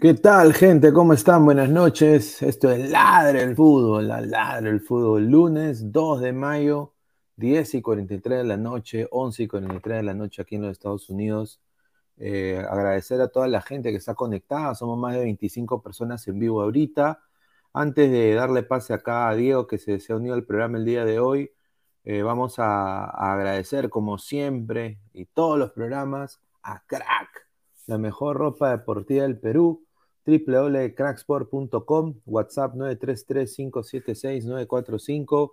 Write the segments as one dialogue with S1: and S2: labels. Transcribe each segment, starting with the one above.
S1: ¿Qué tal, gente? ¿Cómo están? Buenas noches. Esto es Ladre el Fútbol, la Ladre el Fútbol, lunes 2 de mayo, 10 y 43 de la noche, 11 y 43 de la noche aquí en los Estados Unidos. Eh, agradecer a toda la gente que está conectada, somos más de 25 personas en vivo ahorita.
S2: Antes de darle pase acá a Diego, que se, se ha unido al programa el día de hoy, eh, vamos a, a, agradecer, como siempre, y todos los programas, a Crack, la mejor ropa deportiva del Perú, www.cracksport.com, WhatsApp 933-576-945,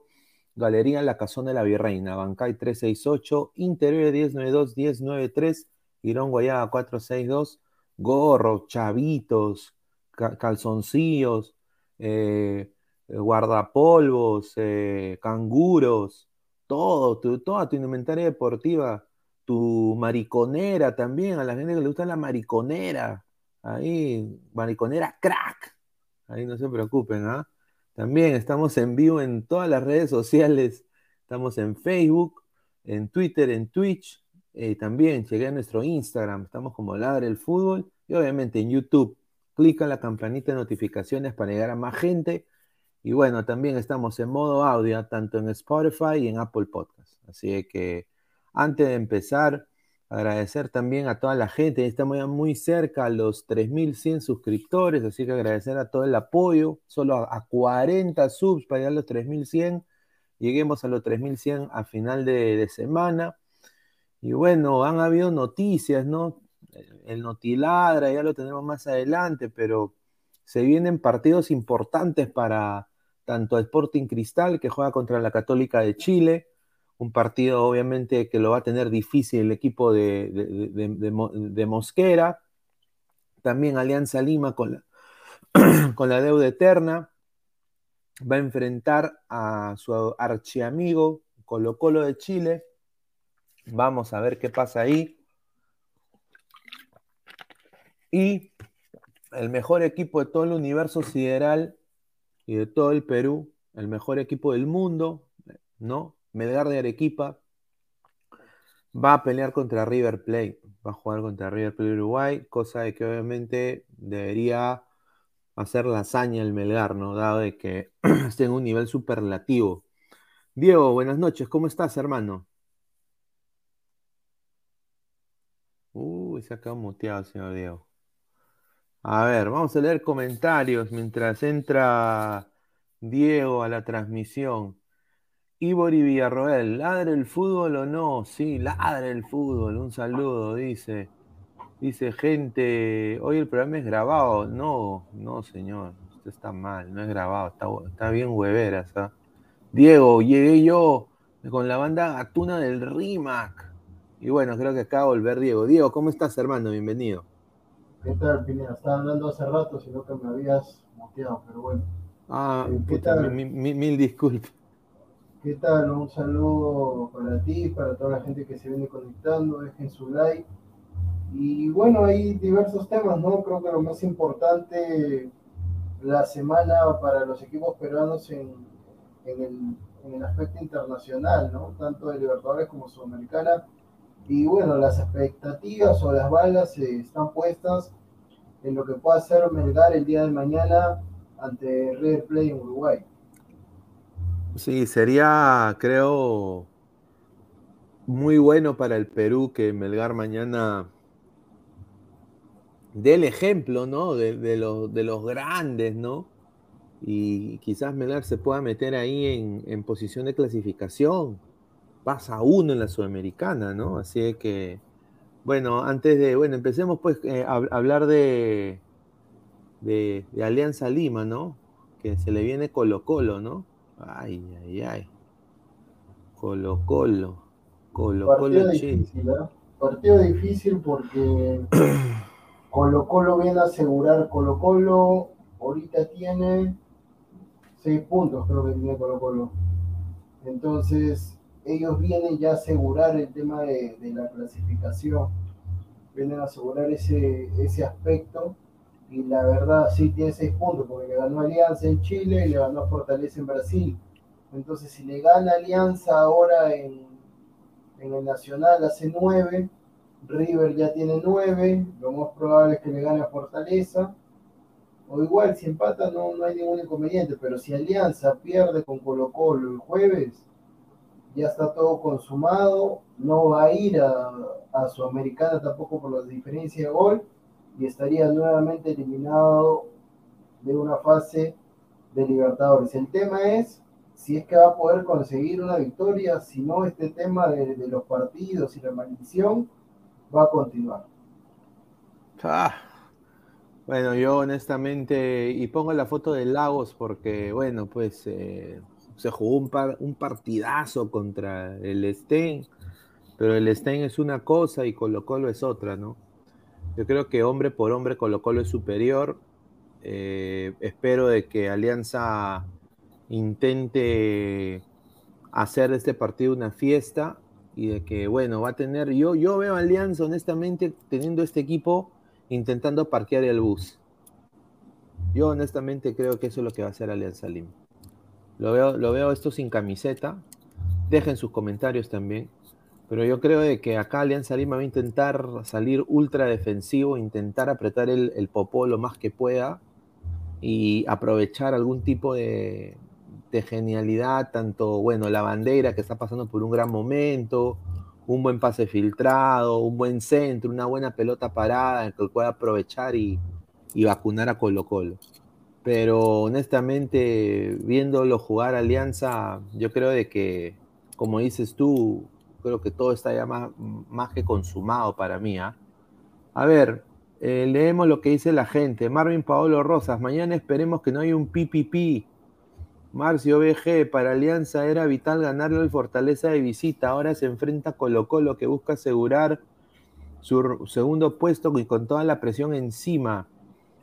S2: Galería La Cazón de la Virreina, Bancay 368, Interior 1092-1093, Girón Guayaba 462, gorros, chavitos, calzoncillos, eh, guardapolvos, eh, canguros, todo, tu, toda tu indumentaria deportiva, tu mariconera también, a la gente que le gusta la mariconera, ahí, mariconera crack, ahí no se preocupen, ¿ah? También estamos en vivo en todas las redes sociales, estamos en Facebook, en Twitter, en Twitch, eh, también llegué a nuestro Instagram, estamos como Ladre el Fútbol, y obviamente en YouTube, clica en la campanita de notificaciones para llegar a más gente, y bueno, también estamos en modo audio, tanto en Spotify y en Apple Podcast. Así que antes de empezar, agradecer también a toda la gente. Estamos ya muy cerca a los 3.100 suscriptores, así que agradecer a todo el apoyo. Solo a, 40 subs para llegar a los 3.100. Lleguemos a los 3.100 a final de, de semana. Y bueno, han habido noticias, ¿no? El Notiladra ya lo tenemos más adelante, pero se vienen partidos importantes para, tanto a Sporting Cristal, que juega contra la Católica de Chile, un partido obviamente que lo va a tener difícil el equipo de, de, Mosquera, también Alianza Lima con la, con la deuda eterna, va a enfrentar a su archiamigo Colo Colo de Chile, vamos a ver qué pasa ahí. Y el mejor equipo de todo el universo sideral y de todo el Perú, el mejor equipo del mundo, ¿no? Melgar de Arequipa va a pelear contra River Plate, va a jugar contra River Plate Uruguay, cosa de que obviamente debería hacer la hazaña el Melgar, ¿no? Dado de que esté en un nivel superlativo. Diego, buenas noches, ¿cómo estás, hermano? Uy, se acabó muteado, señor Diego. A ver, vamos a leer comentarios mientras entra Diego a la transmisión. Ibori Villarroel, ¿ladre el fútbol o no? Sí, ladre el fútbol. Un saludo, dice. Dice gente, hoy el programa es grabado. No, no, señor. Usted está mal, no es grabado. Está, bien hueveras. ¿ah? Diego, llegué yo con la banda Atuna del RIMAC. Y bueno, creo que acaba de volver Diego. Diego, ¿cómo estás, hermano? Bienvenido.
S3: ¿Qué tal, Pineda? Estaba hablando hace rato, sino que me habías moteado, pero bueno.
S2: Ah, eh, ¿qué tal? Mil, disculpas.
S3: ¿Qué tal? Un saludo para ti, para toda la gente que se viene conectando, dejen su like. Y bueno, hay diversos temas, ¿no? Creo que lo más importante la semana para los equipos peruanos en, en, el, en el aspecto internacional, ¿no? Tanto de Libertadores como Sudamericana y bueno, las expectativas o las balas eh, están puestas en lo que pueda hacer Melgar el día de mañana ante River Plate en Uruguay.
S2: Sí, sería, creo, muy bueno para el Perú que Melgar mañana dé el ejemplo, ¿no? De, de, de los grandes, ¿no? Y quizás Melgar se pueda meter ahí en, en posición de clasificación pasa uno en la Sudamericana, ¿no? Así que, bueno, antes de, bueno, empecemos pues eh, a, hablar de, de, Alianza Lima, ¿no? Que se le viene Colo Colo, ¿no? Ay, ay, ay. Colo Colo. Colo
S3: Colo difícil, ¿eh? Partido difícil porque Colo Colo viene a asegurar Colo Colo, ahorita tiene seis puntos creo que tiene Colo Colo. Entonces, ellos vienen ya a asegurar el tema de, la clasificación, vienen a asegurar ese, ese aspecto y la verdad sí tiene seis puntos porque le ganó Alianza en Chile y le ganó Fortaleza en Brasil. Entonces si le gana Alianza ahora en, en el Nacional hace nueve, River ya tiene nueve, lo más probable es que le gane a Fortaleza. O igual, si empata no, no hay ningún inconveniente, pero si Alianza pierde con Colo Colo el jueves, ya está todo consumado, no va a ir a, a Sudamericana tampoco por la diferencia de gol y estaría nuevamente eliminado de una fase de Libertadores. El tema es si es que va a poder conseguir una victoria, si no este tema de, los partidos y la maldición va a continuar.
S2: Ah, bueno, yo honestamente, y pongo la foto de Lagos porque, bueno, pues eh, se jugó un, par, un partidazo contra el Stein, pero el Stein es una cosa y Colo Colo es otra, ¿no? Yo creo que hombre por hombre Colo Colo es superior. Eh, espero de que Alianza intente hacer de este partido una fiesta y de que, bueno, va a tener, yo, yo veo a Alianza honestamente teniendo este equipo intentando parquear el bus. Yo honestamente creo que eso es lo que va a hacer Alianza Lima. Lo veo, lo veo esto sin camiseta. Dejen sus comentarios también. Pero yo creo de que acá Alianza Lima va a intentar salir ultra defensivo, intentar apretar el, el popó lo más que pueda y aprovechar algún tipo de, de genialidad, tanto, bueno, la bandera que está pasando por un gran momento, un buen pase filtrado, un buen centro, una buena pelota parada en que pueda aprovechar y, y vacunar a Colo Colo. Pero honestamente, viéndolo jugar Alianza, yo creo de que, como dices tú, creo que todo está ya más, más que consumado para mí. ¿ah? A ver, eh, leemos lo que dice la gente. Marvin Paolo Rosas, mañana esperemos que no haya un PPP. Marcio BG, para Alianza era vital ganarle al Fortaleza de visita. Ahora se enfrenta a Colo Colo que busca asegurar su segundo puesto y con toda la presión encima.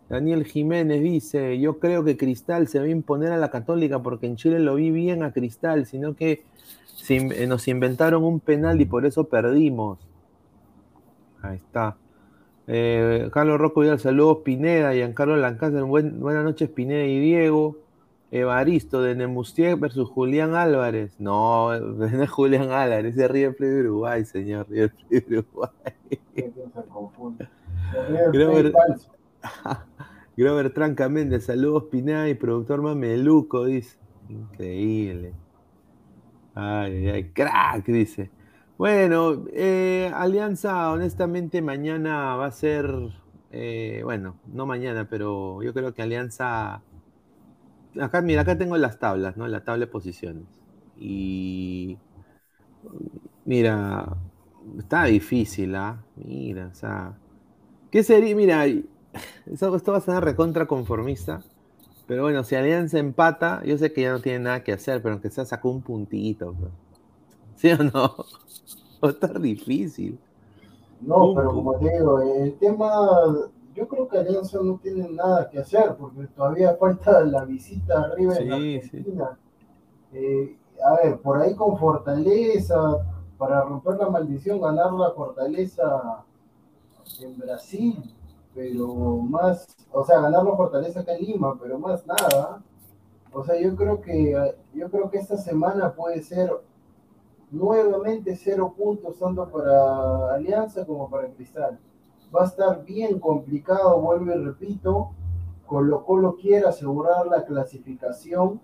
S2: Daniel Jiménez dice, yo creo que Cristal se va a imponer a la Católica porque en Chile lo vi bien a Cristal, sino que se, nos inventaron un penal y por eso perdimos. Ahí está. Eh, Carlos Rocco Vidal, saludos Pineda, Giancarlo Lancaster, buen, buenas noches Pineda y Diego. Evaristo de Nemustier versus Julián Álvarez. No, no es Julián Álvarez, es River Plate de Uruguay, señor. River Plate de Uruguay. Grover, Grover Tranca Méndez, saludos Pineda y productor Mameluco, dice. Increíble. Ay, ay, crack, dice. Bueno, eh, Alianza, honestamente, mañana va a ser, eh, bueno, no mañana, pero yo creo que Alianza acá, mira, acá tengo las tablas, ¿no? La tabla de posiciones. Y mira, está difícil, ¿ah? Mira, o sea, ¿qué sería? Mira, esto, va a ser recontra conformista, pero bueno, si Alianza empata, yo sé que ya no tiene nada que hacer, pero aunque sea sacó un puntito. ¿sí o no? Va a estar difícil.
S3: No,
S2: Un
S3: pero como te digo, el tema, yo creo que Alianza no tiene nada que hacer, porque todavía falta la visita arriba en
S2: Sí, sí.
S3: Argentina. Eh, a ver, por ahí con Fortaleza, para romper la maldición, ganar la Fortaleza en Brasil, pero más, o sea, ganar la Fortaleza acá en Lima, pero más nada. O sea, yo creo que yo creo que esta semana puede ser nuevamente cero puntos tanto para Alianza como para Cristal. Va a estar bien complicado, vuelvo y repito. Colo Colo quiere asegurar la clasificación.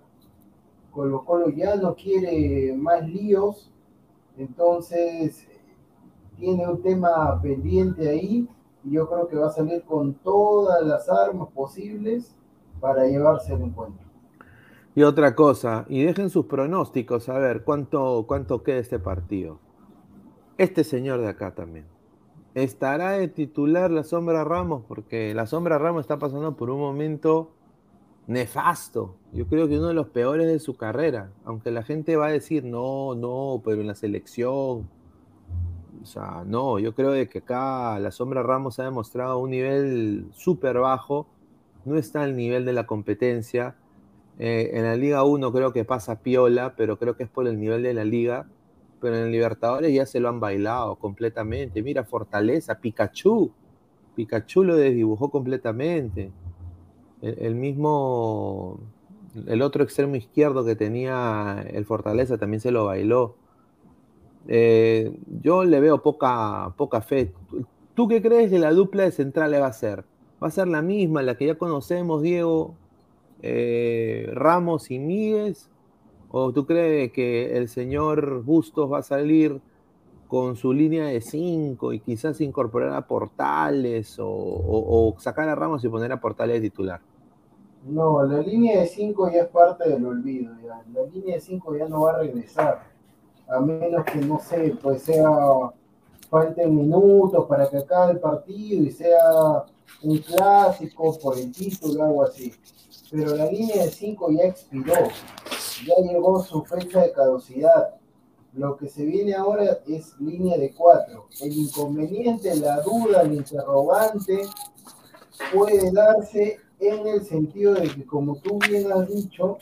S3: Colo Colo ya no quiere más líos. Entonces, tiene un tema pendiente ahí. Y yo creo que va a salir con todas las armas posibles para llevarse el encuentro.
S2: Y otra cosa, y dejen sus pronósticos, a ver cuánto, cuánto queda este partido. Este señor de acá también. ¿Estará de titular la Sombra Ramos? Porque la Sombra Ramos está pasando por un momento nefasto. Yo creo que uno de los peores de su carrera. Aunque la gente va a decir, no, no, pero en la selección. O sea, no, yo creo de que acá la Sombra Ramos ha demostrado un nivel súper bajo. No está al nivel de la competencia. Eh, en la Liga 1 creo que pasa piola, pero creo que es por el nivel de la liga. Pero en el Libertadores ya se lo han bailado completamente. Mira, Fortaleza, Pikachu. Pikachu lo desdibujó completamente. El, el mismo, el otro extremo izquierdo que tenía el Fortaleza también se lo bailó. Eh, yo le veo poca, poca fe. ¿Tú qué crees que la dupla de centrales va a ser? ¿Va a ser la misma, la que ya conocemos, Diego? eh, Ramos y Míguez? ¿O tú crees que el señor Bustos va a salir con su línea de 5 y quizás incorporar a Portales o, sacar a Ramos y poner a Portales titular?
S3: No, la línea de 5 ya es parte del olvido. Ya. La línea de 5 ya no va a regresar. A menos que, no sé, pues sea, falten minutos para que acabe el partido y sea un clásico por el título, algo así. Pero la línea de 5 ya expiró. Ya llegó su fecha de caducidad. Lo que se viene ahora es línea de 4. El inconveniente, la duda, el interrogante puede darse en el sentido de que, como tú bien has dicho,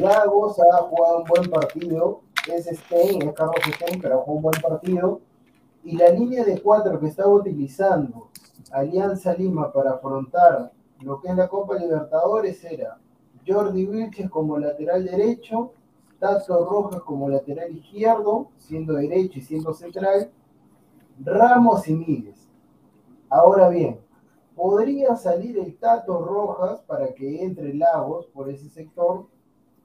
S3: Lagos ha jugado un buen partido, es Stein, es Carlos Stein, pero jugado un buen partido, y la línea de cuatro que estaba utilizando Alianza Lima para afrontar lo que es la Copa Libertadores era Jordi Vilches como lateral derecho, Tato Rojas como lateral izquierdo, siendo derecho y siendo central, Ramos y Míguez. Ahora bien, podría salir el Tato Rojas para que entre Lagos por ese sector,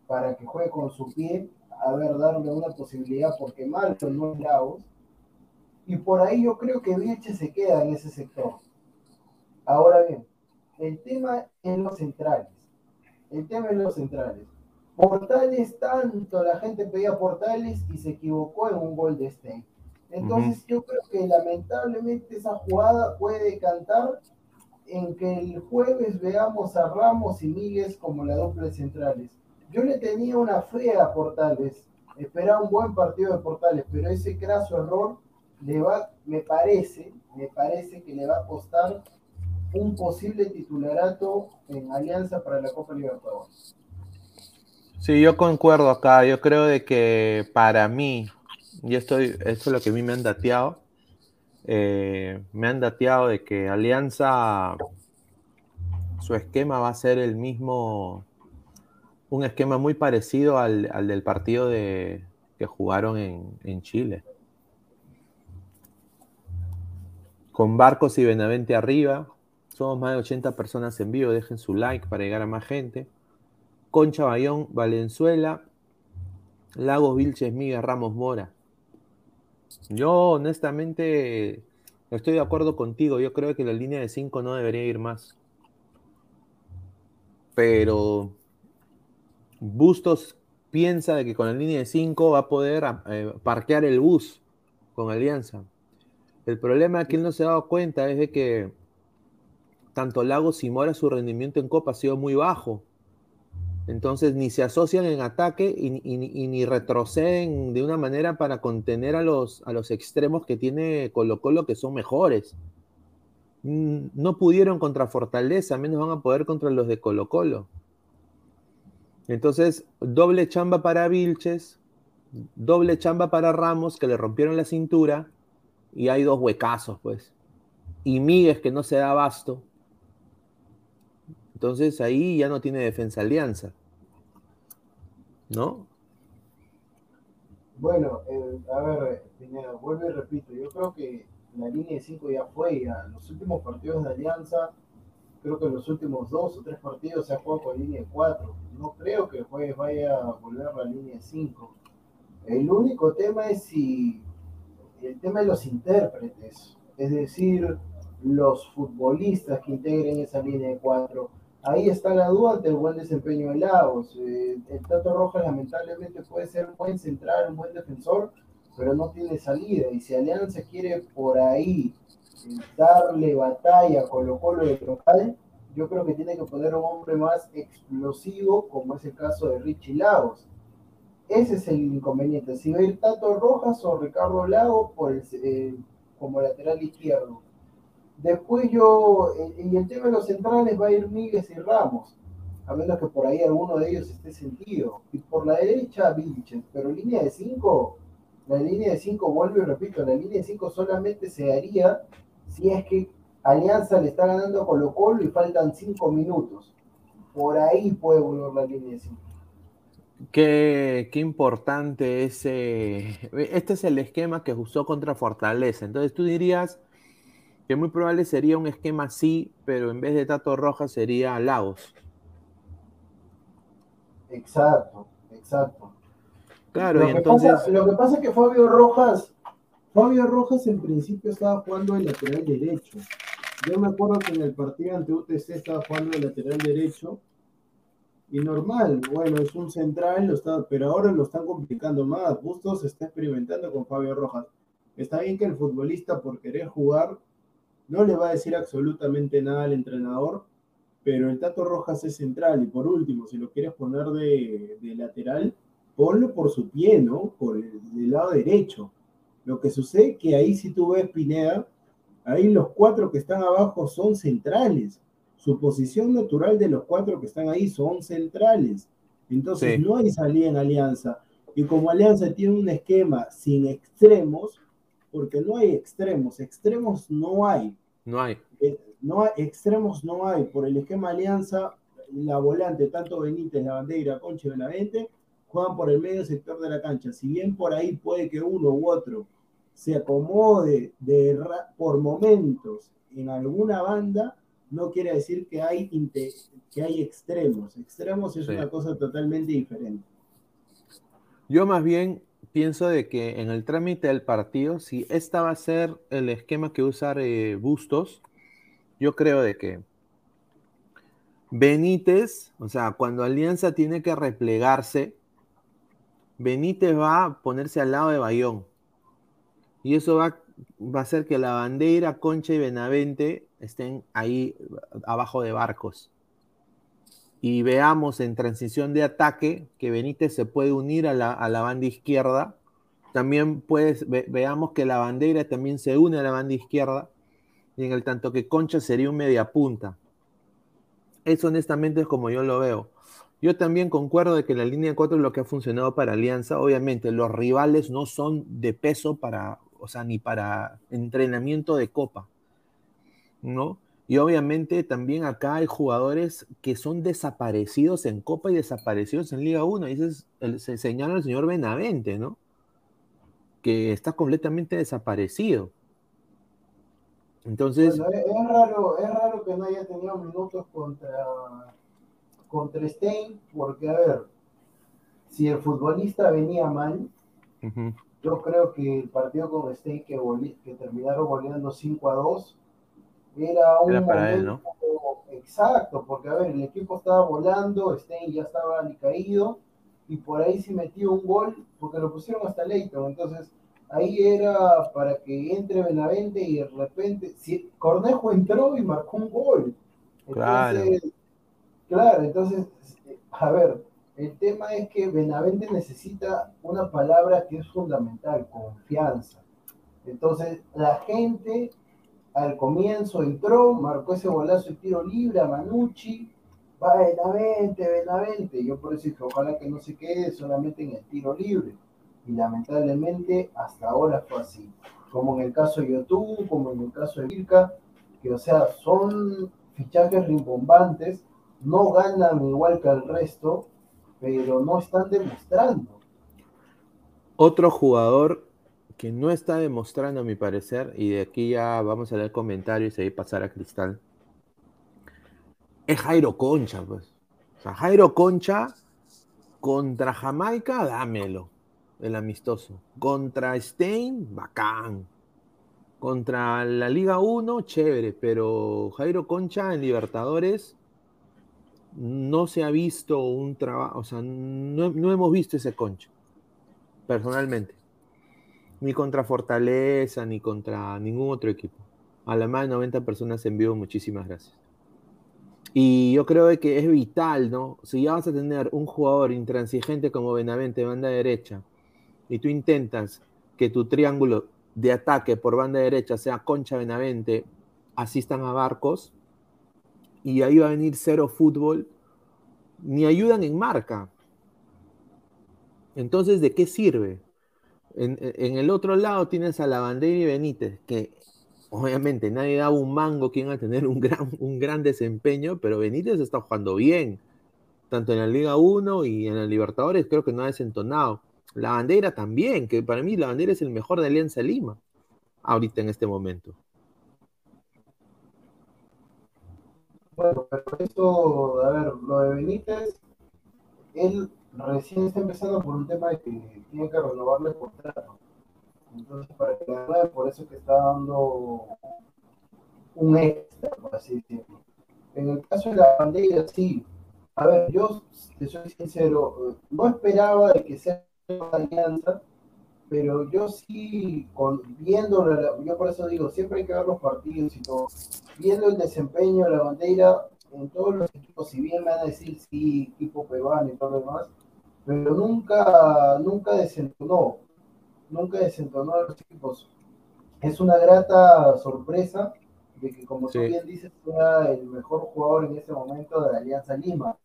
S3: para que juegue con su pie, a ver, darle una posibilidad, porque Malto no es Lagos. Y por ahí yo creo que Vilche se queda en ese sector. Ahora bien, el tema en los centrales. El tema en los centrales. Portales, tanto la gente pedía Portales y se equivocó en un gol de Stein. Entonces yo creo que lamentablemente esa jugada puede cantar en que el jueves veamos a Ramos y Míguez como la dupla de centrales. Yo le tenía una fe a Portales, esperaba un buen partido de Portales, pero ese craso error le va, me parece, me parece que le va a costar un posible titularato en Alianza para la Copa Libertadores.
S2: Sí, yo concuerdo acá. Yo creo de que para mí, y esto, esto es lo que a mí me han dateado, eh, me han dateado de que Alianza, su esquema va a ser el mismo, un esquema muy parecido al, al del partido de, que jugaron en, en, Chile. Con Barcos y Benavente arriba, somos más de 80 personas en vivo, dejen su like para llegar a más gente. Concha Bayón, Valenzuela, Lagos Vilches, Miga, Ramos Mora. Yo honestamente estoy de acuerdo contigo. Yo creo que la línea de 5 no debería ir más. Pero Bustos piensa de que con la línea de 5 va a poder eh, parquear el bus con Alianza. El problema que él no se ha dado cuenta es de que tanto Lagos y Mora su rendimiento en Copa ha sido muy bajo. Entonces ni se asocian en ataque y, ni retroceden de una manera para contener a los, a los extremos que tiene Colo Colo que son mejores. Mm, no pudieron contra Fortaleza, menos van a poder contra los de Colo Colo. Entonces, doble chamba para Vilches, doble chamba para Ramos, que le rompieron la cintura, y hay dos huecazos, pues. Y Míguez, que no se da abasto. Entonces ahí ya no tiene defensa alianza. ¿No?
S3: Bueno, eh, a ver, Pineda, vuelvo y repito, yo creo que la línea de 5 ya fue, ya los últimos partidos de alianza, creo que los últimos dos o tres partidos se ha jugado con línea de 4. No creo que el jueves vaya a volver a la línea de 5. El único tema es si el tema de los intérpretes, es decir, los futbolistas que integren esa línea de 4 ahí está la duda ante el buen desempeño de Lagos. Eh, el Tato Rojas lamentablemente puede ser un buen central, un buen defensor, pero no tiene salida. Y si Alianza quiere por ahí darle batalla a Colo Colo de local, yo creo que tiene que poner un hombre más explosivo, como es el caso de Richie Lagos. Ese es el inconveniente. Si va a ir Tato Rojas o Ricardo el, eh, como lateral izquierdo Después yo, en el tema de los centrales va a ir Míguez y Ramos, a menos que por ahí alguno de ellos esté sentido. Y por la derecha, Vilches, pero línea de 5, la línea de 5, vuelvo y repito, la línea de 5 solamente se haría si es que Alianza le está ganando a Colo Colo y faltan 5 minutos. Por ahí puede volver la línea de 5.
S2: Qué, qué, importante ese. Este es el esquema que usó contra Fortaleza. Entonces tú dirías que muy probable sería un esquema así, pero en vez de Tato Rojas sería Lagos.
S3: Exacto, exacto.
S2: Claro,
S3: lo
S2: y entonces.
S3: Pasa, lo que pasa es que Fabio Rojas, Fabio Rojas en principio estaba jugando de lateral derecho. Yo me acuerdo que en el partido ante UTC estaba jugando de lateral derecho Y normal, bueno, es un central, lo está, pero ahora lo están complicando más. Bustos está experimentando con Fabio Rojas. Está bien que el futbolista por querer jugar no le va a decir absolutamente nada al entrenador, pero el Tato Rojas es central y por último, si lo quieres poner de, lateral, ponlo por su pie, ¿no? Por el, lado derecho. Lo que sucede es que ahí si tú ves Pineda, ahí los cuatro que están abajo son centrales. Su posición natural de los cuatro que están ahí son centrales. Entonces no hay salida en Alianza. Y como Alianza tiene un esquema sin extremos, porque no hay extremos, extremos no hay.
S2: No hay.
S3: Eh, no hay, extremos no hay. Por el esquema Alianza, la volante, tanto Benítez, la bandera, Concha y Benavente, juegan por el medio sector de la cancha. Si bien por ahí puede que uno u otro se acomode de, por momentos en alguna banda, no quiere decir que hay, que hay extremos. Extremos es una cosa totalmente diferente.
S2: Yo más bien pienso de que en el trámite del partido, si esta va a ser el esquema que usar eh, Bustos, yo creo de que Benítez, o sea, cuando Alianza tiene que replegarse, Benítez va a ponerse al lado de Bayón. Y eso va, a hacer que la bandera, Concha y Benavente estén ahí abajo de barcos y veamos en transición de ataque que Benítez se puede unir a la, banda izquierda. También veamos que la bandera también se une a la banda izquierda. Y en el tanto que Concha sería un media punta. Eso honestamente es como yo lo veo. Yo también concuerdo de que la línea 4 es lo que ha funcionado para Alianza. Obviamente los rivales no son de peso para, o sea, ni para entrenamiento de copa. ¿No? Y obviamente también acá hay jugadores que son desaparecidos en Copa y desaparecidos en Liga 1. Y se señala el señor Benavente, ¿no? Que está completamente desaparecido. Entonces.
S3: es, raro, es raro que no haya tenido minutos contra, contra Stein, porque a ver, si el futbolista venía mal, yo creo que el partido con Stein que, que terminaron goleando 5 a 2 era un momento exacto, porque a ver, el equipo estaba volando, Stein ya estaba caído, y por ahí se metió un gol, porque lo pusieron hasta Leighton, entonces ahí era para que entre Benavente y de repente, si Cornejo entró y marcó un gol. Entonces, claro. Entonces, a ver, el tema es que Benavente necesita una palabra que es fundamental, confianza. Entonces, la gente al comienzo entró, marcó ese golazo y tiro libre a Manucci, va Benavente, Benavente. Yo por eso dije, ojalá que no se quede solamente en el tiro libre. Y lamentablemente hasta ahora fue así. Como en el caso de YouTube, como en el caso de Vilca, que o sea, son fichajes rimbombantes, no ganan igual que el resto, pero no están demostrando.
S2: Otro jugador que no está demostrando, a mi parecer, y de aquí ya vamos a leer comentarios y ahí pasar a Cristal, es Jairo Concha, pues. O sea, Jairo Concha contra Jamaica, dámelo, el amistoso. Contra Stein, bacán. Contra la Liga 1, chévere, pero Jairo Concha en Libertadores no se ha visto un trabajo, o sea, no, no hemos visto ese Concha, personalmente ni contra Fortaleza, ni contra ningún otro equipo. A la más de 90 personas en vivo, muchísimas gracias. Y yo creo que es vital, ¿no? Si ya vas a tener un jugador intransigente como Benavente, banda derecha, y tú intentas que tu triángulo de ataque por banda derecha sea Concha Benavente, asistan a Barcos, y ahí va a venir cero fútbol, ni ayudan en marca. Entonces, ¿de qué sirve? En, el otro lado tienes a la bandera y Benítez, que obviamente nadie da un mango quien va a tener un gran, un gran desempeño, pero Benítez está jugando bien, tanto en la Liga 1 y en la Libertadores, creo que no ha desentonado. La bandera también, que para mí la bandera es el mejor de Alianza Lima, ahorita en este momento.
S3: Bueno, pero eso, a ver, lo de Benítez, él recién está empezando por un tema de que tiene que renovarle el contrato. Entonces, para que la por eso que está dando un extra, por así decirlo. En el caso de la bandera, sí, a ver, yo te soy sincero, no esperaba de que sea una alianza, pero yo sí, con, viendo, yo por eso digo, siempre hay que ver los partidos y todo, viendo el desempeño de la bandera en todos los equipos, si bien me van a decir sí, equipo peruano y todo lo demás, pero nunca, nunca desentonó, nunca desentonó a los equipos. Es una grata sorpresa de que, como tú bien dices, sea el mejor jugador en ese momento de la Alianza Lima.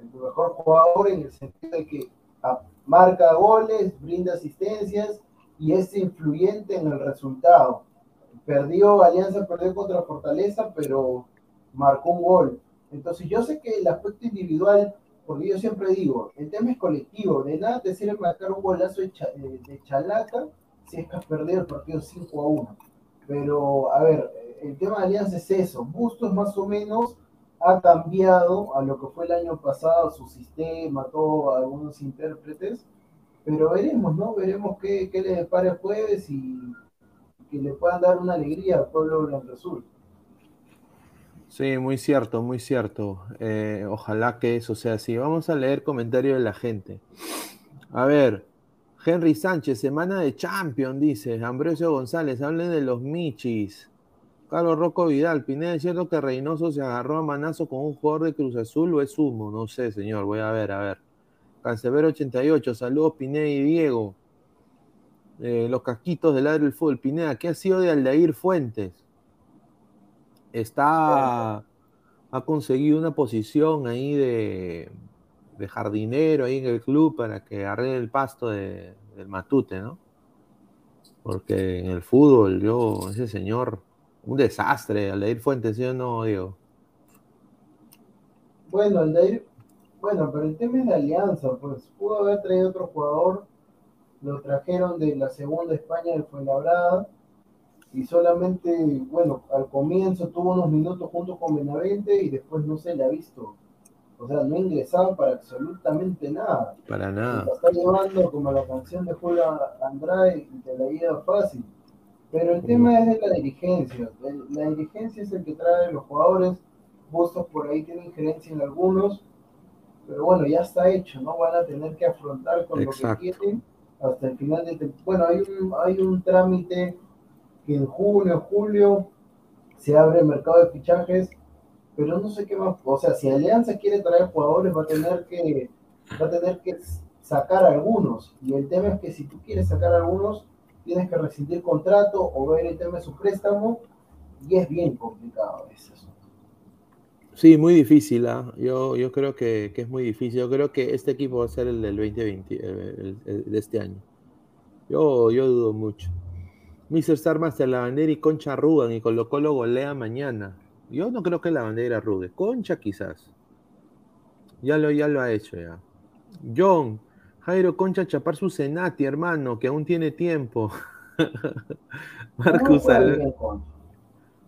S3: El mejor jugador en el sentido de que marca goles, brinda asistencias y es influyente en el resultado. Perdió, Alianza perdió contra Fortaleza, pero marcó un gol. Entonces yo sé que el aspecto individual, porque yo siempre digo, el tema es colectivo, de nada te sirve marcar un golazo de, de chalaca si es que has perdido el partido 5 a 1. Pero, a ver, el tema de Alianza es eso. Bustos más o menos ha cambiado a lo que fue el año pasado, su sistema, todo, algunos intérpretes. Pero veremos, ¿no? Veremos qué, qué le depara el jueves y que le puedan dar una alegría al pueblo blanco-azul.
S2: Sí, muy cierto, muy cierto. Eh, ojalá que eso sea así. Vamos a leer comentarios de la gente. A ver, Henry Sánchez, semana de Champion, dice. Ambrosio González, hablen de los Michis. Carlos Rocco Vidal, Pineda, ¿es cierto que Reynoso se agarró a manazo con un jugador de Cruz Azul o es humo? No sé, señor, voy a ver, a ver. Cancelero 88, saludos Pineda y Diego. Eh, los casquitos del lado del fútbol. Pineda, ¿qué ha sido de Aldair Fuentes? Está, ha conseguido una posición ahí de, de jardinero ahí en el club para que arregle el pasto del Matute, ¿no? Porque en el fútbol, yo, ese señor, un desastre, Aldair Fuentes, ¿sí o no, Diego?
S3: Bueno, Aldair, bueno, pero el tema es de alianza, pues pudo haber traído otro jugador, lo trajeron de la segunda España del Fuenlabrada, y solamente, bueno, al comienzo tuvo unos minutos junto con Benavente y después no se le ha visto. O sea, no ingresaba para absolutamente nada.
S2: Para nada.
S3: Se está llevando como la canción de Julio Andrade te la ido fácil. Pero el tema es de la dirigencia. La dirigencia es el que trae los jugadores. Bustos por ahí tienen injerencia en algunos. Pero bueno, ya está hecho, ¿no? Van a tener que afrontar con lo que quieren hasta el final de... Bueno, hay un, hay un trámite que en junio, julio se abre el mercado de fichajes, pero no sé qué más, o sea, si Alianza quiere traer jugadores va a tener que, va a tener que sacar algunos, y el tema es que si tú quieres sacar algunos, tienes que rescindir contrato o ver el tema de su préstamo, y es bien complicado eso.
S2: Sí, muy difícil. ¿ah? Yo, yo creo que, que, es muy difícil. Yo creo que este equipo va a ser el del 2020, de este año. Yo, yo dudo mucho. Mr. Star Master, la bandera y Concha arrugan y Colo Colo golea mañana. Yo no creo que la bandera arrugue. Concha quizás. Ya lo, ya lo ha hecho ya. John, Jairo Concha chapar su Senati, hermano, que aún tiene tiempo. Marcus juega,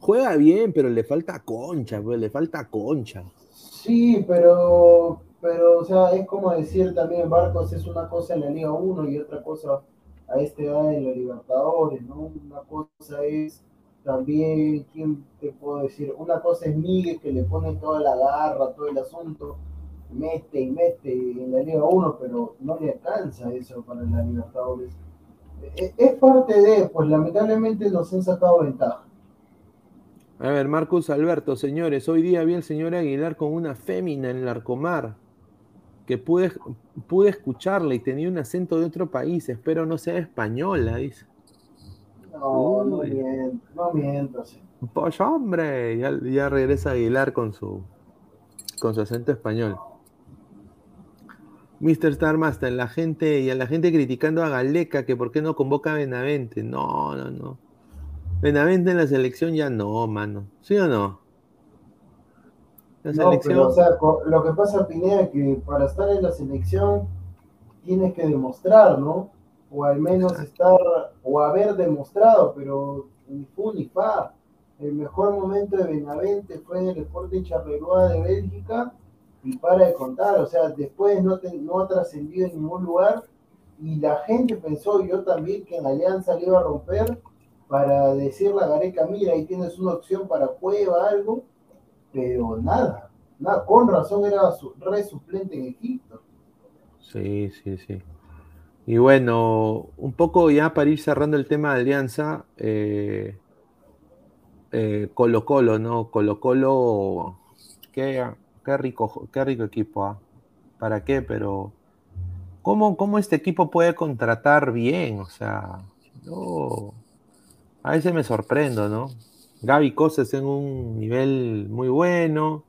S2: juega bien, pero le falta concha, pues, le falta concha.
S3: Sí, pero, pero, o sea, es como decir también, Marcos es una cosa en la Liga 1 y otra cosa a esta edad en la Libertadores, ¿no? Una cosa es también, ¿quién te puedo decir? Una cosa es Miguel que le pone toda la garra, todo el asunto, mete y mete en la Liga 1, pero no le alcanza eso para la Libertadores. E, es parte de, pues lamentablemente nos han sacado ventaja.
S2: A ver, Marcus Alberto, señores, hoy día vi al señor Aguilar con una fémina en el Arcomar que pude, pude escucharla y tenía un acento de otro país, espero no sea española, dice.
S3: No, no miento, no miento.
S2: Pues hombre, ya, ya, regresa Aguilar con su, con su acento español. Mr. Starmaster, la gente y a la gente criticando a Galeca que por qué no convoca a Benavente. No, no, no. Benavente en la selección ya no, mano. ¿Sí o no?
S3: no, pero, o sea, lo que pasa, Pineda, es que para estar en la selección tienes que demostrar, ¿no? O al menos estar, o haber demostrado, pero ni fu ni fa. El mejor momento de Benavente fue en el Sporting Charleroi de Bélgica y para de contar, o sea, después no, no ha trascendido en ningún lugar y la gente pensó, yo también, que en Alianza le iba a romper para decirle a Gareca, mira, ahí tienes una opción para Cueva, algo, pero nada, nada, con razón era su, re suplente en Egipto.
S2: Sí, sí, sí. Y bueno, un poco ya para ir cerrando el tema de Alianza, eh, eh, Colo Colo, ¿no? Colo Colo, qué, qué rico, qué rico equipo, ¿ah? ¿Para qué? Pero, ¿cómo, ¿cómo este equipo puede contratar bien? O sea, yo a veces me sorprendo, ¿no? Gaby Cosas en un nivel muy bueno.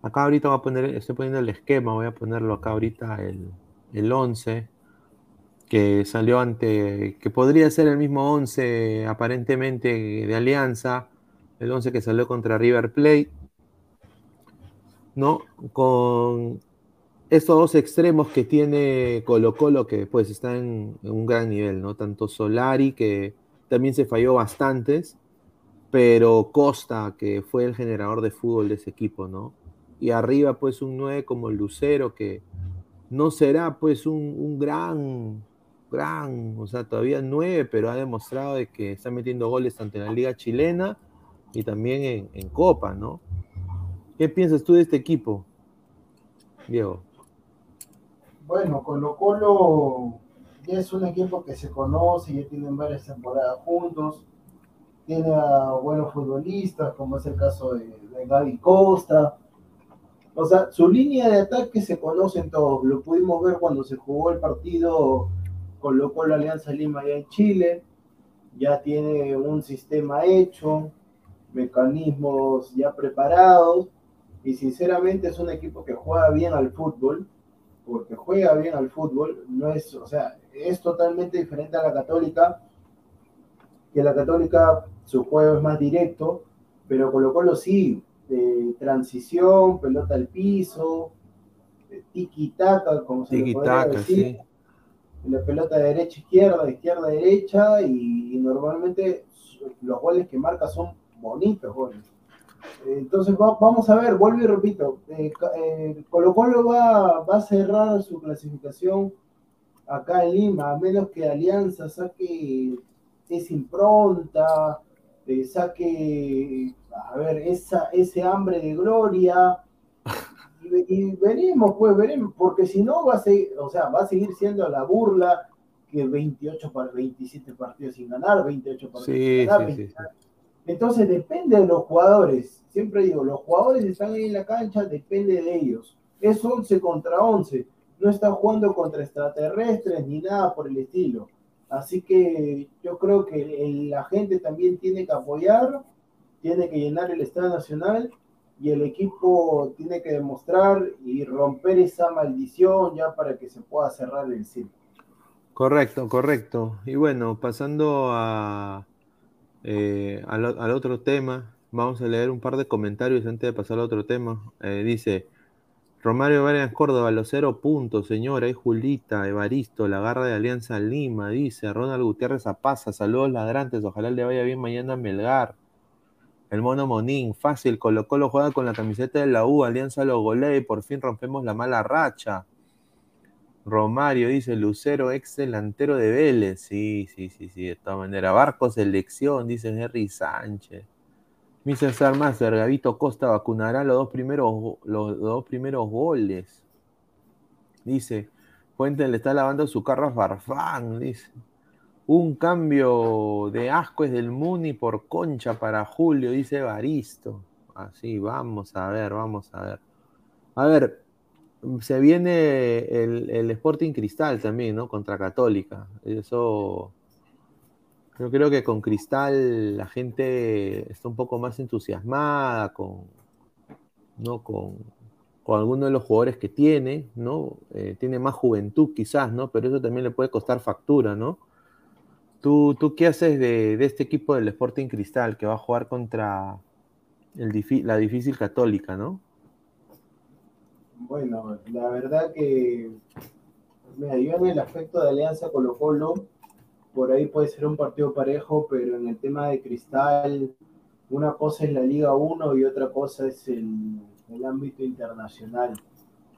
S2: Acá ahorita voy a poner, estoy poniendo el esquema, voy a ponerlo acá ahorita el, el 11 que salió ante, que podría ser el mismo 11 aparentemente de Alianza, el 11 que salió contra River Plate, ¿no? Con estos dos extremos que tiene Colo Colo, que pues están en, un gran nivel, ¿no? Tanto Solari, que también se falló bastantes, pero Costa, que fue el generador de fútbol de ese equipo, ¿no? Y arriba pues un 9 como Lucero, que no será pues un, un gran gran, o sea, todavía nueve, pero ha demostrado de que está metiendo goles tanto en la liga chilena y también en, en, Copa, ¿no? ¿Qué piensas tú de este equipo, Diego?
S3: Bueno, Colo Colo ya es un equipo que se conoce, ya tienen varias temporadas juntos, tiene a buenos futbolistas, como es el caso de, de Gaby Costa, o sea, su línea de ataque se conocen todos. Lo pudimos ver cuando se jugó el partido colocó la Alianza Lima allá en Chile, ya tiene un sistema hecho, mecanismos ya preparados, y sinceramente es un equipo que juega bien al fútbol, porque juega bien al fútbol, no es, o sea, es totalmente diferente a la católica, que la católica su juego es más directo, pero Colo Colo sí, de transición, pelota al piso, tiki-taka, como se
S2: tiki
S3: le podría decir.
S2: Sí
S3: la pelota de derecha izquierda, de izquierda a derecha y, y, normalmente los goles que marca son bonitos goles. Entonces va, vamos a ver, vuelvo y repito, eh, eh, Colo Colo va, va, a cerrar su clasificación acá en Lima, a menos que Alianza saque esa impronta, eh, saque, a ver, esa, ese hambre de gloria, y, y, veremos, pues veremos, porque si no va a seguir, o sea, va a seguir siendo la burla que 28 para 27 partidos sin ganar, 28 partidos
S2: sí,
S3: sin ganar.
S2: Sí,
S3: 20,
S2: sí,
S3: Entonces depende de los jugadores. Siempre digo, los jugadores están ahí en la cancha, depende de ellos. Es 11 contra 11. No están jugando contra extraterrestres ni nada por el estilo. Así que yo creo que la gente también tiene que apoyar, tiene que llenar el Estadio Nacional y el equipo tiene que demostrar y romper esa maldición ya para que se pueda cerrar el círculo.
S2: Correcto, correcto. Y bueno, pasando a, eh, al, al, otro tema, vamos a leer un par de comentarios antes de pasar al otro tema. Eh, dice Romario Vargas Córdoba, los cero puntos, señora, y Julita, Evaristo, la garra de Alianza Lima, dice Ronald Gutiérrez Apaza, saludos ladrantes, ojalá le vaya bien mañana a Melgar. El mono Monín, fácil, Colo Colo juega con la camiseta de la U, Alianza lo golea y por fin rompemos la mala racha. Romario dice, Lucero, ex delantero de Vélez. Sí, sí, sí, sí, de todas maneras. Barco selección, dice Henry Sánchez. Mi César Master, Gavito Costa vacunará los dos primeros, los dos primeros goles. Dice, Fuente le está lavando su carro a Farfán, dice. Un cambio de asco es del Muni por concha para Julio, dice Baristo. Así, vamos a ver, vamos a ver. A ver, se viene el, el, Sporting Cristal también, ¿no? Contra Católica. Eso. Yo creo que con Cristal la gente está un poco más entusiasmada con, ¿no? con, con alguno de los jugadores que tiene, ¿no? Eh, tiene más juventud quizás, ¿no? Pero eso también le puede costar factura, ¿no? ¿Tú, tú qué haces de, de, este equipo del Sporting Cristal que va a jugar contra el, la difícil Católica, ¿no?
S3: Bueno, la verdad que mira, yo en el aspecto de Alianza Colo Colo, por ahí puede ser un partido parejo, pero en el tema de Cristal, una cosa es la Liga 1 y otra cosa es el, el ámbito internacional.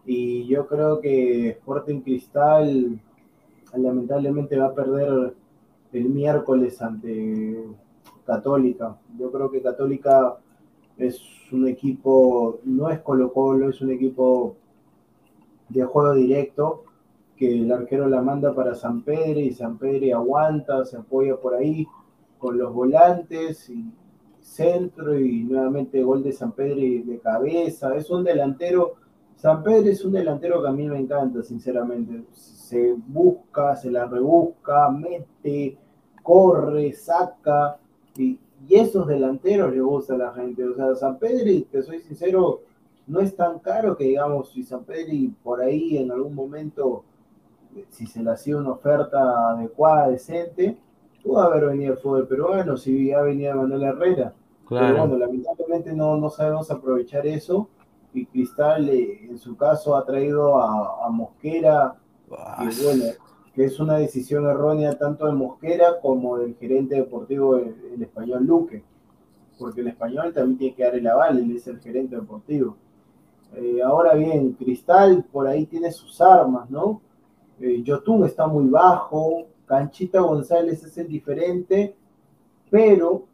S3: Y yo creo que Sporting Cristal lamentablemente va a perder el miércoles ante Católica. Yo creo que Católica Es un equipo, no es Colo Colo, es un equipo de juego directo que el arquero la manda para San Pedro y San Pedro aguanta, se apoya por ahí con los volantes y centro y nuevamente gol de San Pedro de cabeza. Es un delantero, San Pedro es un delantero que a mí me encanta, sinceramente. Se busca, se la rebusca, mete, corre, saca y, esos delanteros le gusta a la gente. O sea, San Pedro, te soy sincero, no es tan caro que digamos, si San Pedro por ahí en algún momento, si se le hacía una oferta adecuada, decente, pudo haber venido el fútbol peruano, si ya venía Manuel Herrera. Pero bueno, lamentablemente no, no sabemos aprovechar eso. Y Cristal, eh, en su caso, ha traído a, Mosquera, que, bueno, que es una decisión errónea tanto de Mosquera como del gerente deportivo, el, español Luque. Porque el español también tiene que dar el aval, él es el gerente deportivo. Eh, ahora bien, Cristal por ahí tiene sus armas, ¿no? Eh, Yotun está muy bajo, Canchita González es el diferente, pero,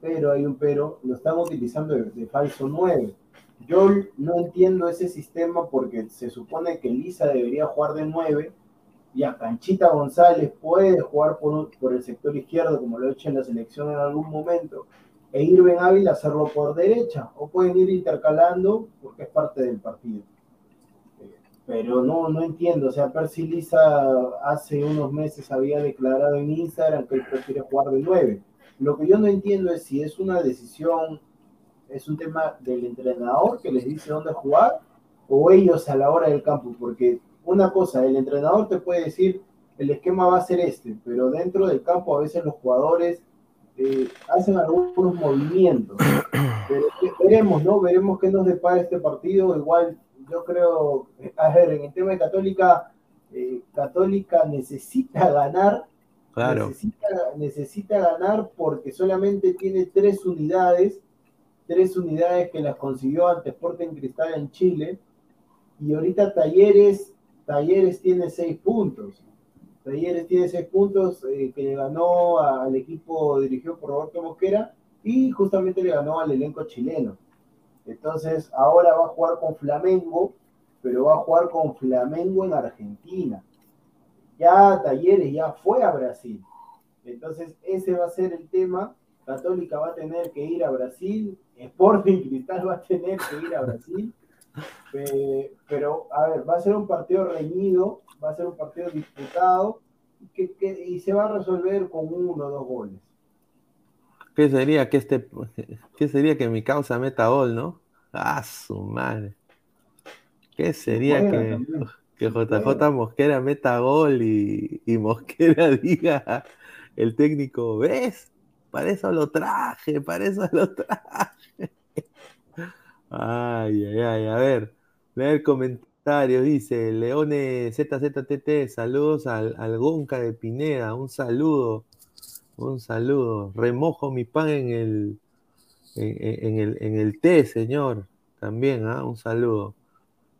S3: pero hay un pero, lo están utilizando de, falso 9. Yo no entiendo ese sistema porque se supone que Lisa debería jugar de 9 y a Canchita González puede jugar por, por el sector izquierdo como lo ha hecho en la selección en algún momento e Irben Ávila hacerlo por derecha o pueden ir intercalando porque es parte del partido pero no, no entiendo. O sea, Percy Lisa hace unos meses había declarado en Instagram que él prefiere jugar de 9. Lo que yo no entiendo es si es una decisión, es un tema del entrenador que les dice dónde jugar o ellos a la hora del campo, porque una cosa, el entrenador te puede decir el esquema va a ser este, pero dentro del campo a veces los jugadores eh, hacen algunos movimientos. Pero veremos, ¿no? Veremos qué nos depara este partido. Igual yo creo, a ver, en el tema de Católica, eh, Católica necesita ganar, claro. necesita, ganar porque solamente tiene tres unidades, tres unidades que las consiguió ante Sporting Cristal en Chile, y ahorita Talleres, Talleres tiene seis puntos. Talleres tiene seis puntos eh, que le ganó al equipo dirigido por Roberto Mosquera y justamente le ganó al elenco chileno. Entonces, ahora va a jugar con Flamengo, pero va a jugar con Flamengo en Argentina. Ya Talleres ya fue a Brasil. Entonces, ese va a ser el tema. Católica va a tener que ir a Brasil, Sporting Cristal va a tener que ir a Brasil. Pero, a ver, va a ser un partido reñido, va a ser un partido disputado y se va a resolver con uno o dos goles.
S2: ¿Qué sería que este, qué sería que mi causa meta gol, no? Ah, su madre. ¿Qué sería que, que JJ Mosquera meta gol y, y, Mosquera diga el técnico, ¿ves? Para eso lo traje, para eso lo traje. Ay, ay, ay, a ver, leer comentarios, dice Leone ZZTT, saludos al, al Gonca de Pineda, un saludo. Un saludo. Remojo mi pan en el, en, el, en el té, señor. También, ¿ah? Un saludo.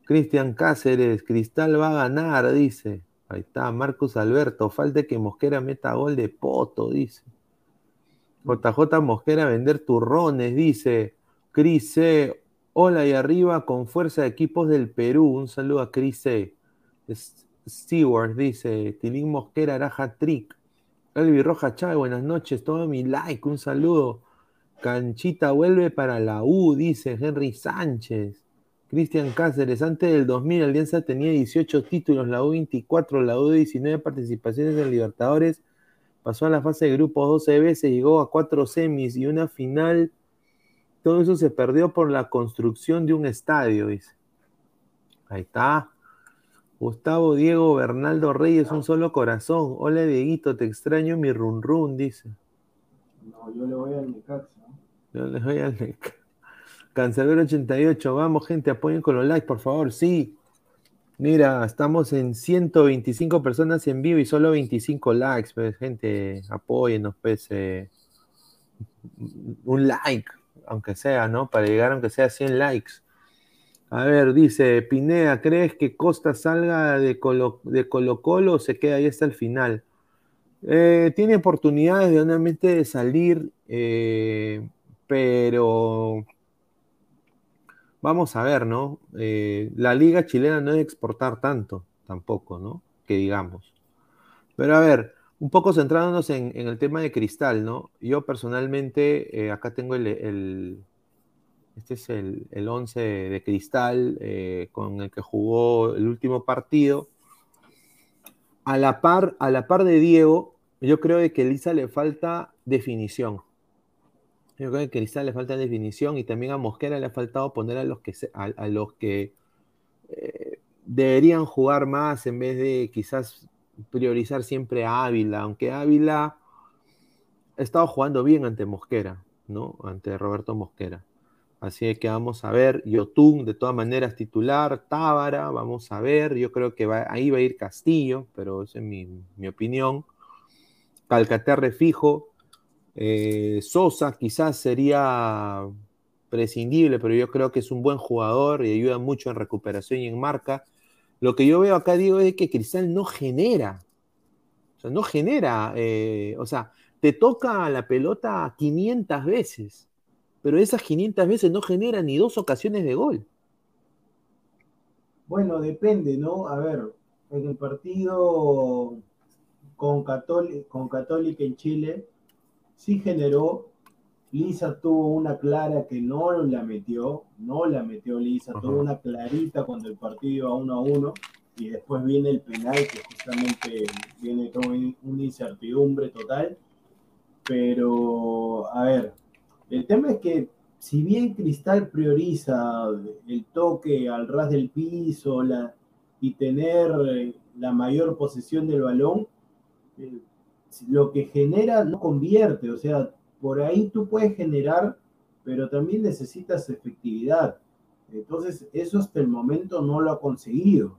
S2: Cristian Cáceres, Cristal va a ganar, dice. Ahí está, Marcus Alberto. Falta que Mosquera meta gol de poto, dice. JJ Mosquera vender turrones, dice. Cris C. Hola y arriba con fuerza de equipos del Perú. Un saludo a Cris C. Stewart dice. Tilín Mosquera hará hat-trick. Elvi Roja Chávez, buenas noches, todo mi like, un saludo. Canchita vuelve para la U, dice Henry Sánchez. Cristian Cáceres, antes del 2000 Alianza tenía 18 títulos, la U 24, la U 19 participaciones en Libertadores, pasó a la fase de grupos 12 veces, llegó a cuatro semis y una final. Todo eso se perdió por la construcción de un estadio, dice. Ahí está. Gustavo Diego Bernaldo Reyes, un solo corazón. Hola Dieguito, te extraño mi run run, dice.
S3: No, yo le voy al Necaxa. Yo
S2: le voy al Necaxa. Cancelero 88, vamos gente, apoyen con los likes, por favor, sí. Mira, estamos en 125 personas en vivo y solo 25 likes, pues, gente, apóyennos, pues, eh, un like, aunque sea, ¿no? Para llegar aunque sea a 100 likes. A ver, dice Pineda, ¿crees que Costa salga de Colo, de Colo Colo o se queda ahí hasta el final? Eh, tiene oportunidades de, de salir, eh, pero vamos a ver, ¿no? Eh, la liga chilena no es exportar tanto, tampoco, ¿no? Que digamos. Pero a ver, un poco centrándonos en, el tema de Cristal, ¿no? Yo personalmente, eh, acá tengo el, este es el, el 11 de Cristal eh, con el que jugó el último partido. A la par, a la par de Diego, yo creo que a Elisa le falta definición. Yo creo que a le falta definición y también a Mosquera le ha faltado poner a los que, a, los que eh, deberían jugar más en vez de quizás priorizar siempre a Ávila, aunque Ávila ha estado jugando bien ante Mosquera, ¿no? Ante Roberto Mosquera. Así que vamos a ver, Yotun de todas maneras titular, Tábara, vamos a ver, yo creo que ahí va a ir Castillo, pero esa es mi, opinión. Calcaterre fijo, eh, Sosa quizás sería prescindible, pero yo creo que es un buen jugador y ayuda mucho en recuperación y en marca. Lo que yo veo acá, digo, es que Cristal no genera. O sea, no genera. Eh, o sea, te toca la pelota 500 veces, pero esas 500 veces no generan ni dos ocasiones de gol.
S3: Bueno, depende, ¿no? A ver, en el partido con, con Católica en Chile, sí generó, Lisa tuvo una clara que no la metió, no la metió Lisa, tuvo una clarita cuando el partido iba uno a uno y después viene el penal que justamente viene con una incertidumbre total. Pero, a ver, el tema es que si bien Cristal prioriza el toque al ras del piso la, y tener eh, la mayor posesión del balón, eh, lo que genera no convierte, o sea, por ahí tú puedes generar, pero también necesitas efectividad. Entonces, eso hasta el momento no lo ha conseguido.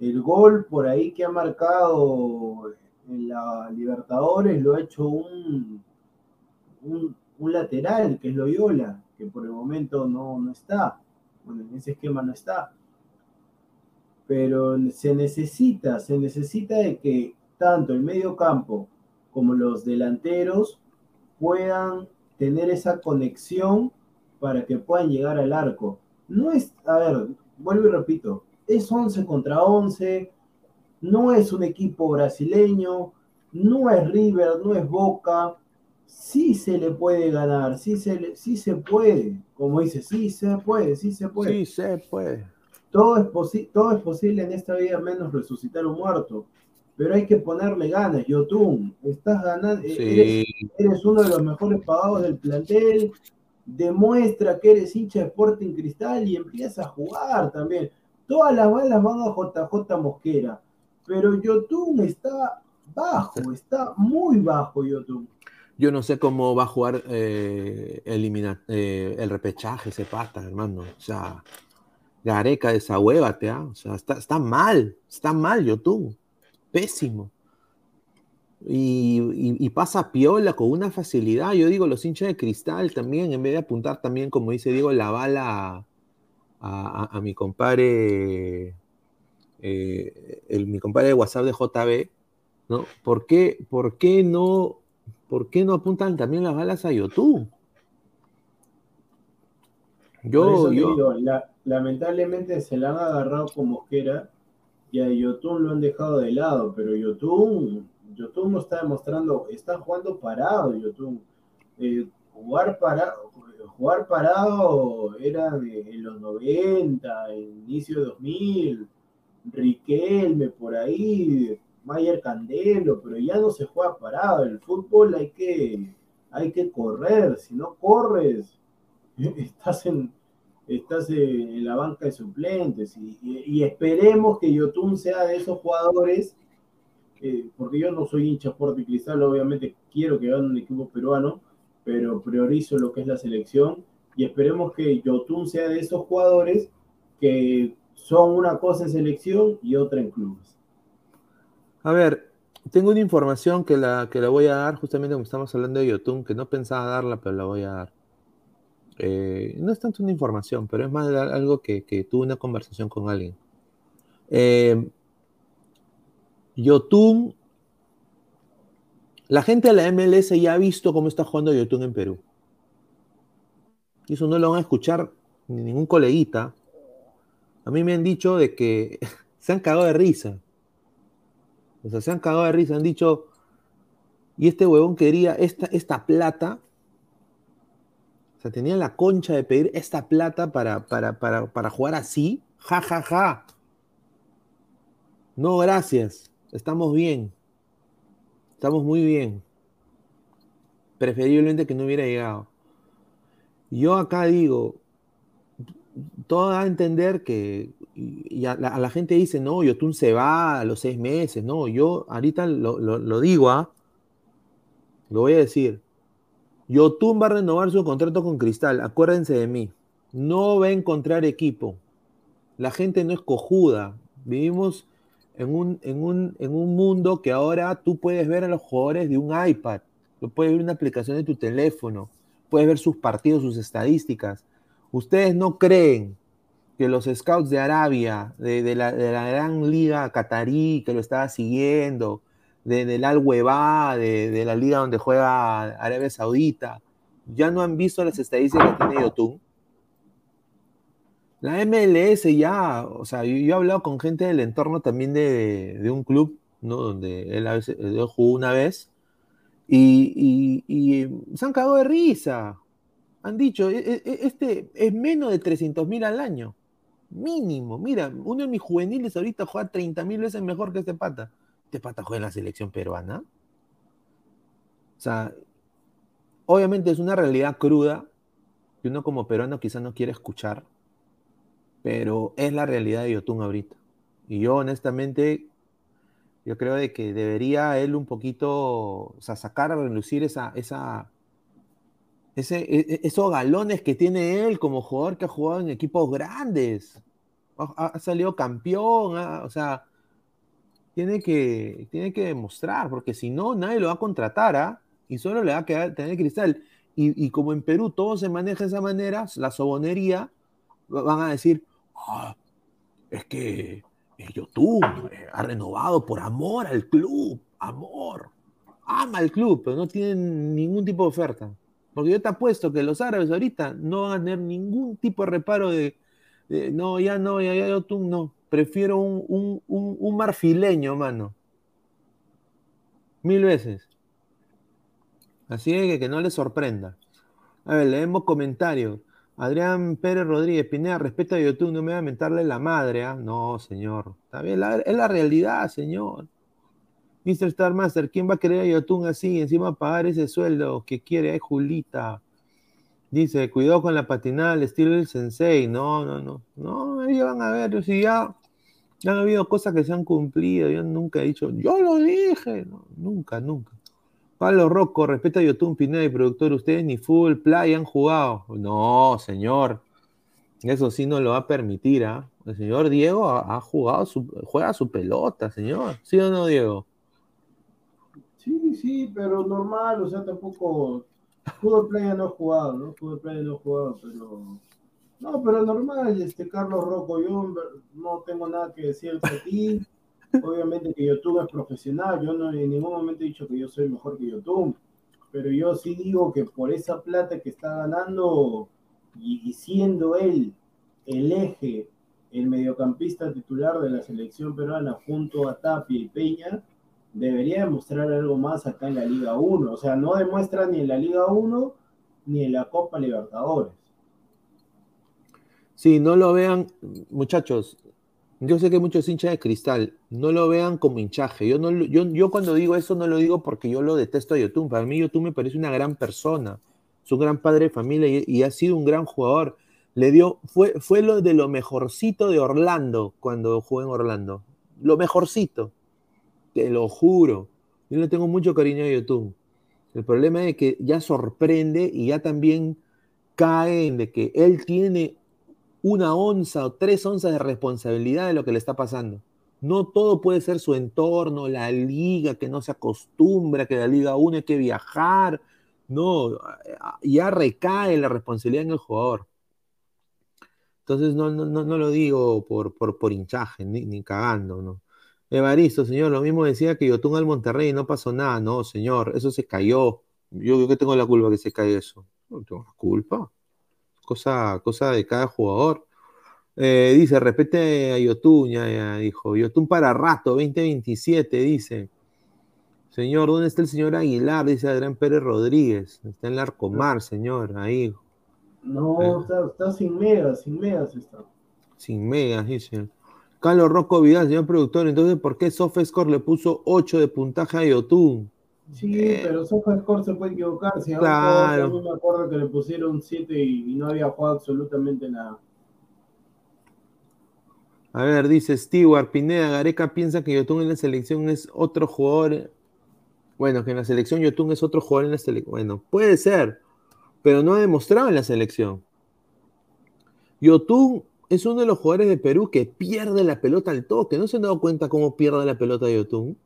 S3: El gol por ahí que ha marcado en la Libertadores lo ha hecho un, un, lateral, que es Loyola, que por el momento no, no está. Bueno, en ese esquema no está. Pero se necesita, se necesita de que tanto el medio campo como los delanteros puedan tener esa conexión para que puedan llegar al arco. No es, a ver, vuelvo y repito, es 11 contra 11, no es un equipo brasileño, no es River, no es Boca, sí se le puede ganar, sí se, sí se puede, como dice, sí se puede, sí se puede.
S2: Sí se puede.
S3: Todo es, todo es posible en esta vida menos resucitar un muerto pero hay que ponerle ganas, Yotun. Estás ganando, eres, uno de los mejores pagados del plantel. Demuestra que eres hincha de Sporting Cristal y empieza a jugar también. Todas las balas van a JJ Mosquera, pero Yotun está bajo, está muy bajo Yotun.
S2: Yo no sé cómo va a jugar eh, eh, el repechaje ese pata, hermano. O sea, Gareca, esa hueva, ¿te? O sea, está, está mal, está mal Yotun pésimo. Y, pasa piola con una facilidad. Yo digo, los hinchas de cristal también, en vez de apuntar también, como dice Diego, la bala a, mi compadre, eh, el, mi compadre de WhatsApp de JB, ¿no? ¿Por qué, por qué no, por qué no apuntan también las balas a YouTube?
S3: Yo, yo... lamentablemente se la han agarrado como quiera y a Yotun lo han dejado de lado, pero Yotun, Yotun no está demostrando, está jugando parado Yotun. Eh, jugar, parado, jugar parado era en los 90, inicio de 2000, Riquelme por ahí, Mayer Candelo, pero ya no se juega parado. El fútbol hay que, hay que correr, si no corres, estás en, estás en la banca de suplentes y, esperemos que Yotun sea de esos jugadores, eh, porque yo no soy hincha Sport Cristal, obviamente quiero que gane un equipo peruano, pero priorizo lo que es la selección y esperemos que Yotun sea de esos jugadores que son una cosa en selección y otra en clubes.
S2: A ver, tengo una información que la, que la voy a dar justamente como estamos hablando de Yotun, que no pensaba darla, pero la voy a dar. Eh, no es tanto una información, pero es más algo que, que tuve una conversación con alguien. Eh, Yotun, la gente de la MLS ya ha visto cómo está jugando Yotun en Perú. Y eso no lo van a escuchar ni ningún coleguita, a mí me han dicho de que se han cagado de risa. O sea, se han cagado de risa, han dicho, y este huevón quería esta, esta plata, sea, tenía la concha de pedir esta plata para, para, para, para jugar así, ja, ja, ja. No, gracias, estamos bien, estamos muy bien. Preferiblemente que no hubiera llegado. Yo acá digo, todo da a entender que y a, la, gente dice, no, Yotun se va a los seis meses, no, yo ahorita lo, digo, ¿ah? lo voy a decir. Yotun va a renovar su contrato con Cristal, acuérdense de mí, no va a encontrar equipo, la gente no es cojuda, vivimos en un, en un, en un mundo que ahora tú puedes ver a los jugadores de un iPad, lo puedes ver en una aplicación de tu teléfono, puedes ver sus partidos, sus estadísticas. Ustedes no creen que los scouts de Arabia, de, la, gran liga catarí que lo estaba siguiendo, del Al Weba, de, la liga donde juega Arabia Saudita, ya no han visto las estadísticas que tiene Yotun. La MLS ya, o sea, yo, he hablado con gente del entorno también de, un club, ¿no? Donde él, a veces, jugó una vez, y, y, se han cagado de risa. Han dicho, e, e, e, este es menos de 300 mil al año. Mínimo. Mira, uno de mis juveniles ahorita juega 30 mil veces mejor que este pata. Este pata juega en la selección peruana. O sea, obviamente es una realidad cruda que uno como peruano quizás no quiere escuchar, pero es la realidad de Yotun ahorita. Y yo honestamente, yo creo de que debería él un poquito, o sea, sacar a relucir esa, esa, ese, e, e, esos galones que tiene él como jugador que ha jugado en equipos grandes. Ha, salido campeón, o sea, tiene que, tiene que demostrar, porque si no, nadie lo va a contratar, ¿ah? Y solo le va a quedar tener cristal. Y, como en Perú todo se maneja de esa manera, la sobonería, van a decir, ah, es que YouTube eh, ha renovado por amor al club, amor, ama al club, pero no tiene ningún tipo de oferta. Porque yo te apuesto que los árabes ahorita no van a tener ningún tipo de reparo de, no, ya no, ya, ya, tú no. Prefiero un, un, marfileño, mano. Mil veces. Así que que no le sorprenda. A ver, leemos comentarios. Adrián Pérez Rodríguez, Pineda, respeto a YouTube, no me voy a mentarle la madre, ¿ah? No, señor. Está bien, es la realidad, señor. Mr. Star Master, ¿quién va a querer a Yotun así? Encima pagar ese sueldo que quiere. Ay, Julita. Dice, cuidado con la patinada al estilo del sensei. No, no, no. No, ellos van a ver. Si ya, han habido cosas que se han cumplido. Yo nunca he dicho, yo lo dije. nunca, nunca. Pablo Rocco, respeta a Yotun Pineda y productor. Ustedes ni full play han jugado. No, señor. Eso sí no lo va a permitir, ¿ah? El señor Diego ha, jugado, juega su pelota, señor. ¿Sí o no, Diego?
S3: Sí, sí, pero normal, o sea, tampoco. Fútbol Playa no he jugado, ¿no? Fútbol Playa no he jugado, pero. No, pero normal, este Carlos Rocco, yo no tengo nada que decir de ti. Obviamente que YouTube es profesional, yo no en ningún momento he dicho que yo soy mejor que YouTube, pero yo sí digo que por esa plata que está ganando y siendo él el eje, el mediocampista titular de la selección peruana junto a Tapia y Peña, debería demostrar algo más acá en la Liga 1. O sea, no demuestra ni en la Liga 1 ni en la Copa Libertadores.
S2: Sí, no lo vean, muchachos. Yo sé que muchos hinchas de cristal, no lo vean como hinchaje. Yo, no, yo, yo cuando digo eso no lo digo porque yo lo detesto a Yotun. Para mí Yotun me parece una gran persona, es un gran padre de familia y, ha sido un gran jugador. Le dio, fue, fue lo de lo mejorcito de Orlando cuando jugó en Orlando. Lo mejorcito te lo juro. Yo le tengo mucho cariño a YouTube. El problema es que ya sorprende y ya también cae en de que él tiene una onza o tres onzas de responsabilidad de lo que le está pasando. No todo puede ser su entorno, la liga, que no se acostumbra, que la liga 1 hay que viajar. No, ya recae la responsabilidad en el jugador. Entonces no, no, no, lo digo por, por, por hinchaje, ni, ni cagando, ¿no? Evaristo, señor, lo mismo decía que Yotun al Monterrey no pasó nada. No, señor, eso se cayó. Yo, creo que tengo la culpa que se caiga eso. No tengo la culpa. Cosa, cosa de cada jugador. Eh, dice, repete a Yotun, ya, ya dijo. Yotun para rato, 2027, dice. Señor, ¿dónde está el señor Aguilar? Dice Adrián Pérez Rodríguez. Está en el Arcomar, señor, ahí.
S3: No, está, está sin megas, sin megas está.
S2: Sin megas, dice. Carlos Rocco Vidal, señor productor, entonces, ¿por qué SofaScore le puso 8 de puntaje a Yotun?
S3: Sí,
S2: Eh,
S3: pero SofaScore se puede equivocar. Si ahora
S2: Claro.
S3: yo me acuerdo que le pusieron 7 y, y no había jugado absolutamente nada.
S2: A ver, dice Stewart, Pineda, Gareca piensa que Yotun en la selección es otro jugador. Bueno, que en la selección Yotun es otro jugador en la selección. Bueno, puede ser, pero no ha demostrado en la selección. Yotun es uno de los jugadores de Perú que pierde la pelota al toque. ¿No se han dado cuenta cómo pierde la pelota Yotun?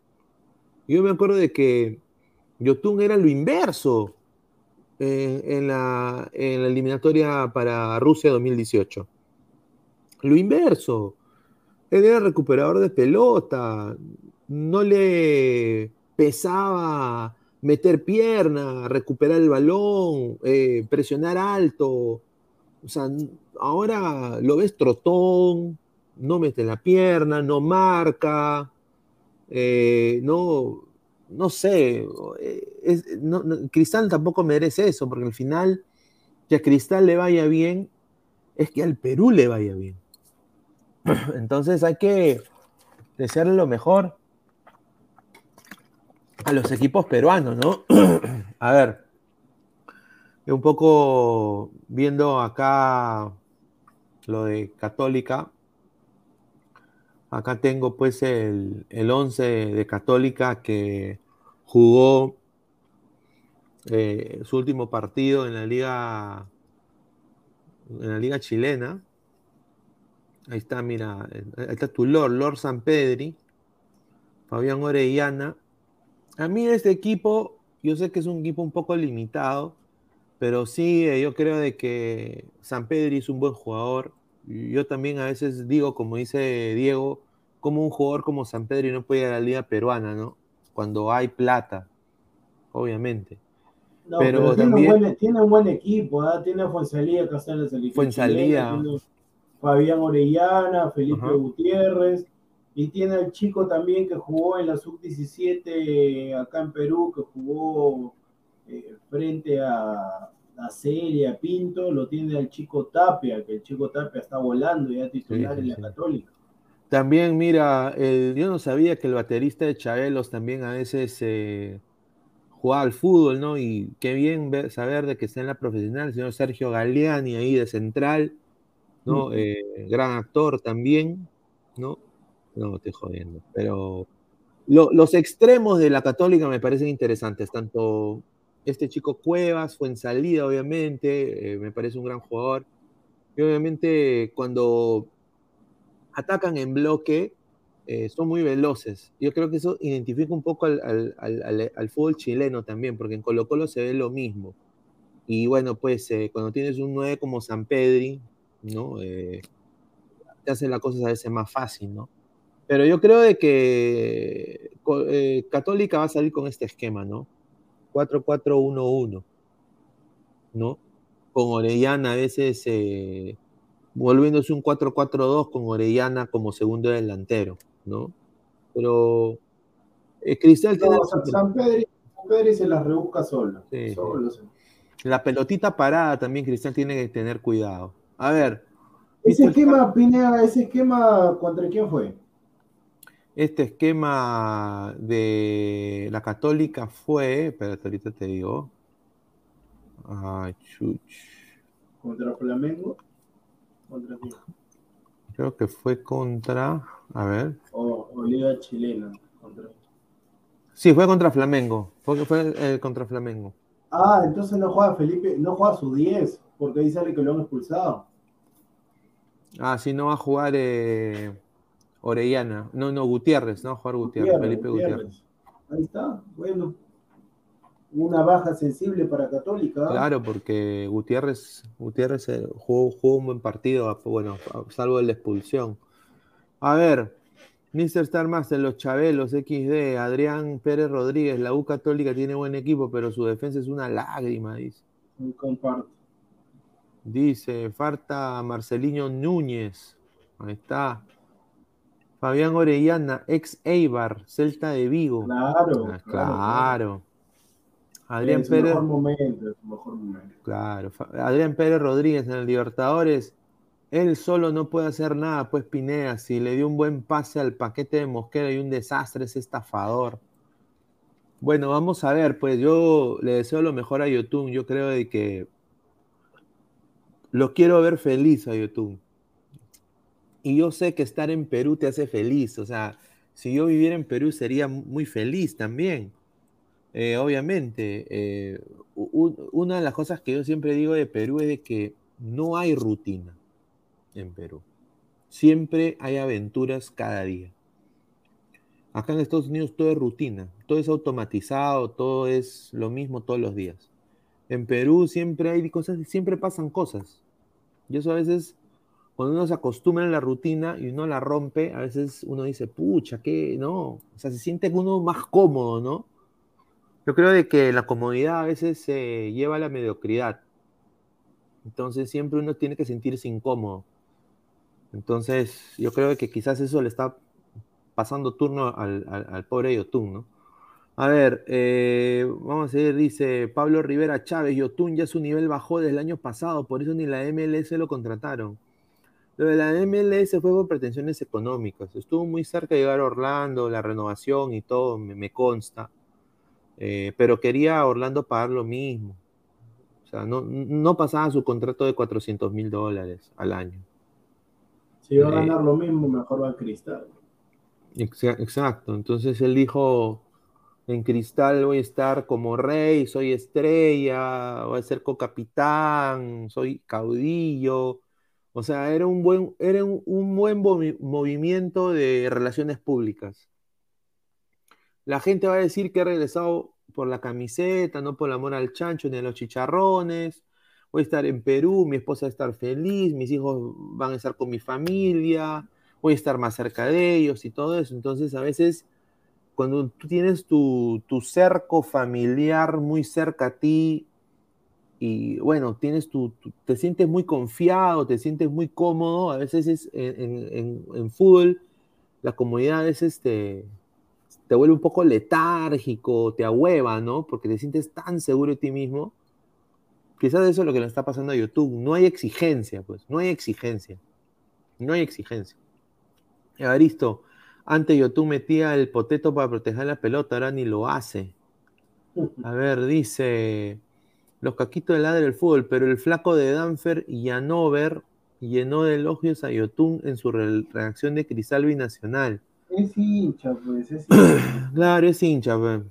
S2: Yo me acuerdo de que Yotun era lo inverso eh, en, la, eliminatoria para Rusia 2018. Lo inverso. Él era recuperador de pelota. No le pesaba meter pierna, recuperar el balón, eh, presionar alto. O sea, ahora lo ves trotón, no mete la pierna, no marca, eh, no, no sé. eh, Cristal tampoco merece eso, porque al final, que a Cristal le vaya bien, es que al Perú le vaya bien. Entonces hay que desearle lo mejor a los equipos peruanos, ¿no? a ver, un poco viendo acá lo de Católica. Acá tengo pues el, el 11 de Católica que jugó eh, su último partido en la liga en la liga chilena. Ahí está, mira, ahí está tu Lord, Lord San Pedri, Fabián Orellana. A mí este equipo, yo sé que es un equipo un poco limitado, pero sí, eh, yo creo de que San Pedri es un buen jugador. Yo también a veces digo, como dice Diego, como un jugador como San Pedri no puede ir a la liga peruana, ¿no? Cuando hay plata, obviamente.
S3: No,
S2: Pero
S3: pero, tiene,
S2: también-
S3: un buen, tiene un buen equipo, ¿ah? tiene a Fuensalía que está en la selección.
S2: Fuenzalía.
S3: chilena, tiene Fabián Orellana, Felipe
S2: Ajá.
S3: Gutiérrez, y tiene al chico también que jugó en la sub-17 acá en Perú, que jugó eh, frente a, a Celia, Pinto, lo tiene al chico Tapia, que el chico Tapia está volando ya titular
S2: Sí, sí,
S3: en la. Católica.
S2: También, mira, el- yo no sabía que el baterista de Chabelos también a veces eh, jugaba al fútbol, ¿no? Y qué bien ver- saber de que está en la profesional, el señor Sergio Galeani ahí de central, ¿no? Eh, gran actor también, ¿no? No, estoy jodiendo, pero lo- los extremos de la Católica me parecen interesantes, tanto este chico Cuevas, fue en salida, obviamente, eh, me parece un gran jugador, y obviamente cuando atacan en bloque, eh, son muy veloces. Yo creo que eso identifica un poco al, al- al- al- fútbol chileno también, porque en Colo Colo se ve lo mismo. Y bueno, pues eh, cuando tienes un 9 como San Pedri, ¿no? Eh, te hace la cosa a veces más fácil, ¿no? Pero yo creo de que eh, Católica va a salir con este esquema, ¿no? 4-4-1-1, ¿no? Con Orellana a veces eh, volviéndose un 4-4-2 con Orellana como segundo delantero, ¿no? Pero eh, Cristal tiene
S3: No, San, San Pedri, San Pedri se las rebusca solo.
S2: Sí,
S3: solo
S2: la pelotita parada también, Cristal tiene que tener cuidado. A ver,
S3: Ese esquema, Pineda, ese esquema, ¿contra quién fue?
S2: Este esquema de la Católica fue, espérate, ahorita te digo. Ay, chuch.
S3: ¿Contra Flamengo? ¿Contra quién?
S2: Creo que fue contra, a ver.
S3: O, o Liga Chilena. Contra...
S2: Sí, fue contra Flamengo. Fue, fue eh, contra Flamengo.
S3: Ah, entonces no juega Felipe, no juega su 10, porque ahí sale que lo han expulsado.
S2: Ah, sí, no va a jugar eh, Orellana. No, no, Gutiérrez, no jugar Gutiérrez,
S3: Gutiérrez,
S2: Felipe
S3: Gutiérrez.
S2: Gutiérrez.
S3: Ahí está, bueno. Una baja sensible para Católica. ¿ah?
S2: Claro, porque Gutiérrez, Gutiérrez eh, jugó, jugó un buen partido, a- bueno, a- salvo de la expulsión. A ver, Mr. Star Master, los Chabelos, XD, Adrián Pérez Rodríguez, la U Católica tiene buen equipo, pero su defensa es una lágrima, dice.
S3: Comparto.
S2: Dice, falta Marcelinho Núñez. Ahí está. Fabián Orellana, ex Eibar, Celta de Vigo.
S3: Claro,
S2: Ah,
S3: claro.
S2: claro. Adrián
S3: es
S2: Pérez.
S3: mejor momento, es su mejor momento.
S2: Claro. Adrián Pérez Rodríguez en el Libertadores. Él solo no puede hacer nada, pues Pinea. Si le dio un buen pase al paquete de Mosquera y un desastre, es estafador. Bueno, vamos a ver, pues yo le deseo lo mejor a Yotun. Yo creo de que lo quiero ver feliz a Yotun. Y yo sé que estar en Perú te hace feliz. O sea, si yo viviera en Perú sería muy feliz también. Eh, obviamente, eh, una de las cosas que yo siempre digo de Perú es de que no hay rutina en Perú. Siempre hay aventuras cada día. Acá en Estados Unidos todo es rutina, todo es automatizado, todo es lo mismo todos los días. En Perú siempre hay cosas, siempre pasan cosas. Y eso a veces, cuando uno se acostumbra a la rutina y uno la rompe, a veces uno dice, pucha, ¿qué? No. O sea, se siente uno más cómodo, ¿no? Yo creo de que la comodidad a veces se lleva a la mediocridad. Entonces siempre uno tiene que sentirse incómodo. Entonces yo creo que quizás eso le está pasando turno al, al- al pobre Yotun, ¿no? A ver, eh, vamos a seguir, dice Pablo Rivera Chávez, Yotun ya su nivel bajó desde el año pasado, por eso ni la MLS lo contrataron. Lo de la MLS fue por pretensiones económicas. Estuvo muy cerca de llegar a Orlando, la renovación y todo, me, me consta. Eh, pero quería a Orlando pagar lo mismo. O sea, no, no pasaba su contrato de 400 mil dólares al año.
S3: Si va a
S2: Eh,
S3: ganar lo mismo, mejor va a Cristal.
S2: Exa- Exacto. Entonces él dijo, en Cristal voy a estar como rey, soy estrella, voy a ser co-capitán, soy caudillo. O sea, era un buen, era un, un buen movi- movimiento de relaciones públicas. La gente va a decir que ha regresado por la camiseta, no por el amor al chancho ni a los chicharrones. Voy a estar en Perú, mi esposa va a estar feliz, mis hijos van a estar con mi familia, voy a estar más cerca de ellos y todo eso. Entonces, a veces, cuando tú tienes tu, tu cerco familiar muy cerca a ti y bueno, tienes tu, te sientes muy confiado, te sientes muy cómodo, a veces es en, en- en- fútbol la comodidad a veces te, te vuelve un poco letárgico, te ahueva, ¿no? Porque te sientes tan seguro de ti mismo. Quizás eso es lo que le está pasando a YouTube. No hay exigencia, pues, no hay exigencia. No hay exigencia. Evaristo, antes YouTube metía el poteto para proteger la pelota, ahora ni lo hace. A ver, dice los caquitos del ladre del fútbol, pero el flaco de Danfer y Hanover llenó de elogios a Yotun en su re- reacción de Cristal Binacional.
S3: Es hincha, pues, es hincha.
S2: Claro, es hincha, pe.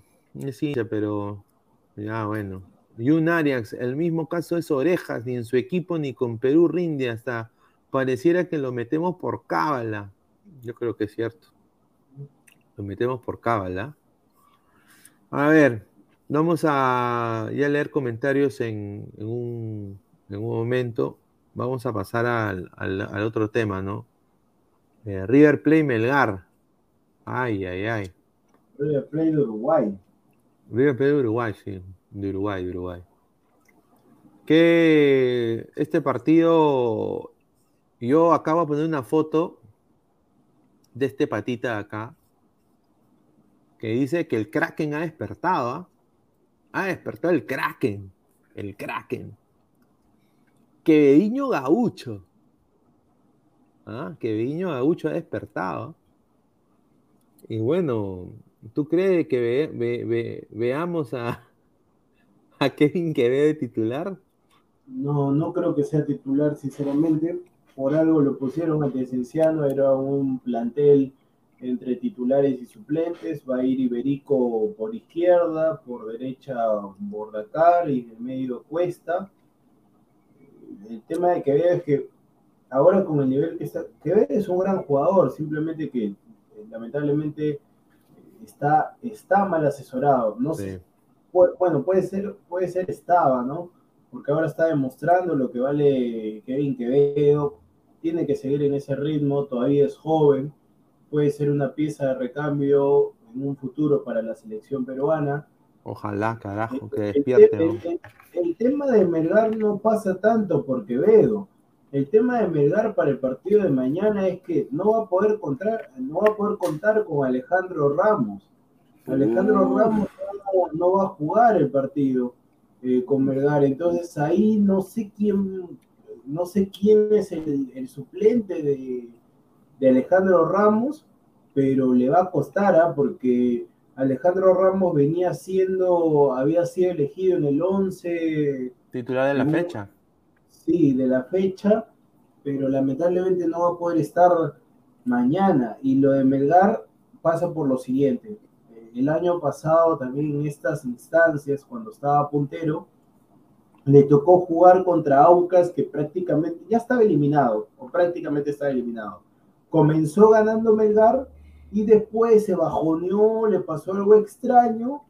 S2: es hincha, pero ya bueno. Y un Arias, el mismo caso es Orejas, ni en su equipo ni con Perú rinde, hasta pareciera que lo metemos por cábala. Yo creo que es cierto. Lo metemos por cábala. A ver, vamos a ya leer comentarios en, en un, en un momento. Vamos a pasar al, al- al otro tema, ¿no? Eh, River Play Melgar. Ay, ay, ay.
S3: River Plate de Uruguay.
S2: River Plate de Uruguay, sí. De Uruguay, de Uruguay. Que este partido, yo acabo de poner una foto de este patita de acá, que dice que el Kraken ha despertado, ¿ah? Ha despertado el Kraken, el Kraken. Quevediño Gaucho. ¿Ah? Quevediño Gaucho ha despertado. Y bueno, ¿tú crees que ve- ve- ve- veamos a, a Kevin Quevedo de titular?
S3: No, no creo que sea titular, sinceramente. Por algo lo pusieron ante Cienciano, era un plantel entre titulares y suplentes. Va a ir Iberico por izquierda, por derecha Bordacar y en el medio Cuesta. El tema de Quevedo es que ahora con el nivel que está, Quevedo es un gran jugador, simplemente que eh, lamentablemente está, está mal asesorado. No sé,
S2: Sí.
S3: bueno, puede ser, puede ser estaba, ¿no? Porque ahora está demostrando lo que vale Kevin Quevedo, tiene que seguir en ese ritmo, todavía es joven, puede ser una pieza de recambio en un futuro para la selección peruana,
S2: Ojalá, carajo, que despierte.
S3: el-
S2: ¿no?
S3: el- el tema de Melgar no pasa tanto por Quevedo. El tema de Melgar para el partido de mañana es que no va a poder contar, no va a poder contar con Alejandro Ramos. Alejandro
S2: Uh.
S3: Ramos no, no va a jugar el partido eh, con Melgar. Entonces ahí no sé quién, no sé quién es el suplente de, de Alejandro Ramos, pero le va a costar, ¿ah? porque Alejandro Ramos venía siendo, había sido elegido en el 11,
S2: Titular de la fecha.
S3: sí, de la fecha, pero lamentablemente no va a poder estar mañana. Y lo de Melgar pasa por lo siguiente. Eh, El año pasado también en estas instancias, cuando estaba puntero, le tocó jugar contra Aucas que prácticamente ya estaba eliminado, o prácticamente estaba eliminado. Comenzó ganando Melgar y después se bajoneó, le pasó algo extraño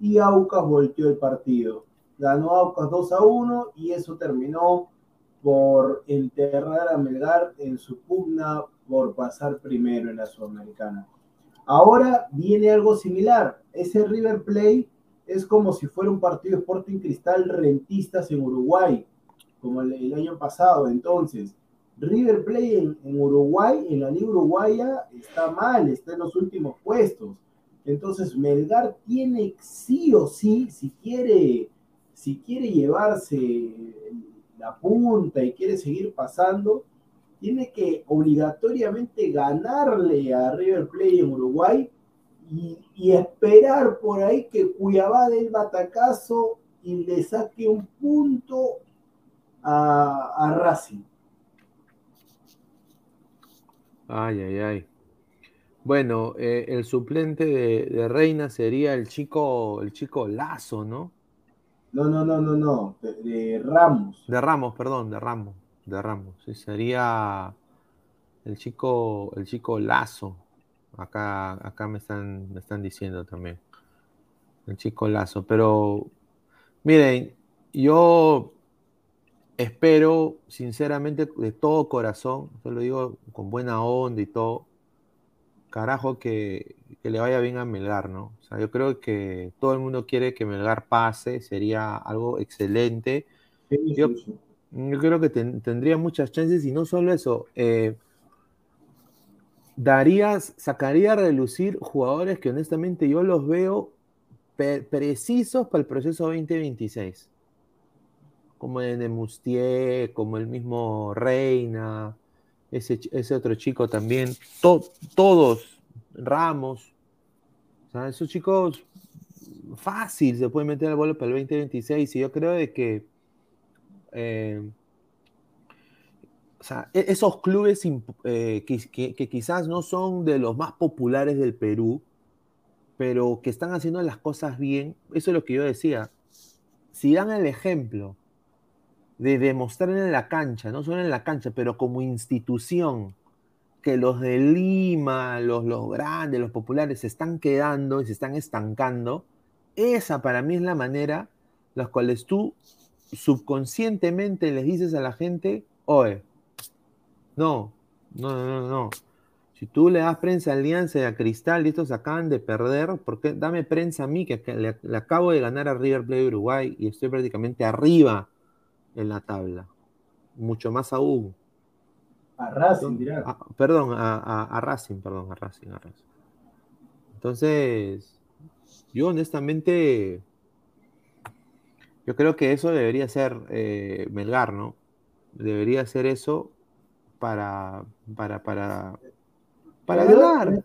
S3: y Aucas volteó el partido. Ganó Aucas 2 a 1 y eso terminó por enterrar a Melgar en su pugna por pasar primero en la Sudamericana. Ahora viene algo similar. Ese River Plate es como si fuera un partido Sporting Cristal rentistas en Uruguay, como el, el año pasado. Entonces, River Plate en, Uruguay, en la Liga Uruguaya, está mal, está en los últimos puestos. Entonces, Melgar tiene sí o sí, si quiere, si quiere llevarse la punta y quiere seguir pasando, tiene que obligatoriamente ganarle a River Plate en Uruguay y, esperar por ahí que Cuiabá dé el batacazo y le saque un punto a Racing.
S2: Ay, ay, ay. Bueno, eh, el suplente de, de Reina sería el chico, el chico Lazo, ¿no?
S3: No, no, no, no, no, de, de Ramos.
S2: De Ramos, perdón, de Ramos, de Ramos. Sí, sería el chico, el chico Lazo. Acá, acá me están, me están diciendo también. El chico Lazo. Pero, miren, yo espero, sinceramente, de todo corazón, yo lo digo con buena onda y todo, carajo, que, que le vaya bien a Melgar, ¿no? O sea, yo creo que todo el mundo quiere que Melgar pase, sería algo excelente.
S3: Sí,
S2: Yo-
S3: sí, sí.
S2: Yo creo que ten- tendría muchas chances y no solo eso, eh, darías, sacaría a relucir jugadores que honestamente yo los veo precisos para el proceso 2026. Como de Mustier, como el mismo Reina, ese, ese otro chico también, to- todos, Ramos, esos chicos fácil se pueden meter al vuelo para el 2026 y yo creo de que eh, o sea, e- esos clubes eh, que quizás no son de los más populares del Perú, pero que están haciendo las cosas bien, eso es lo que yo decía. Si dan el ejemplo de demostrar en la cancha, no solo en la cancha, pero como institución, que los de Lima, los, los grandes, los populares, se están quedando y se están estancando, esa para mí es la manera las cuales tú subconscientemente les dices a la gente, oye, no, no, no, no. Si tú le das prensa a Alianza y a Cristal y estos acaban de perder, ¿por qué? Dame prensa a mí que le, le acabo de ganar a River Plate Uruguay y estoy prácticamente arriba en la tabla. Mucho más aún.
S3: A Racing, dirá.
S2: Perdón, a, a- a Racing, perdón, a Racing, a Racing. Entonces, yo honestamente, yo creo que eso debería ser eh, Melgar, ¿no? Debería ser eso para, para, para, para ganar.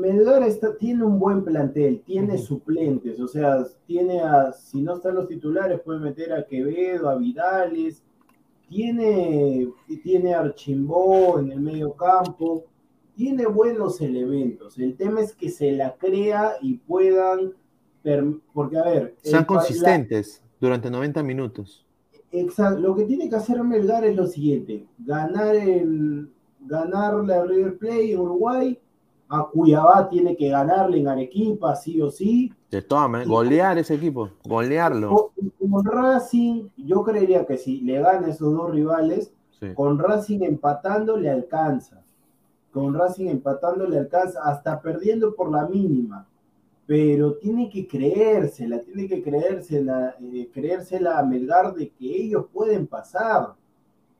S3: Me- Melgar está, tiene un buen plantel, tiene suplentes, o sea, tiene a, si no están los titulares, puede meter a Quevedo, a Vidales, tiene, tiene a Archimbó en el medio campo, tiene buenos elementos. El tema es que se la crea y puedan, porque a ver, el
S2: Sean
S3: la-
S2: consistentes durante 90 minutos.
S3: Exacto. Lo que tiene que hacer Melgar es lo siguiente: ganar en ganarle a River Plate en Uruguay, a Cuiabá tiene que ganarle en Arequipa, sí o sí.
S2: Maneras, golear ese equipo, golearlo.
S3: Con, con Racing, yo creería que si le gana a esos dos rivales,
S2: Sí.
S3: con Racing empatando le alcanza. Con Racing empatando le alcanza, hasta perdiendo por la mínima. pero tiene que creérsela, tiene que creérsela, eh, creérsela a Melgar de que ellos pueden pasar.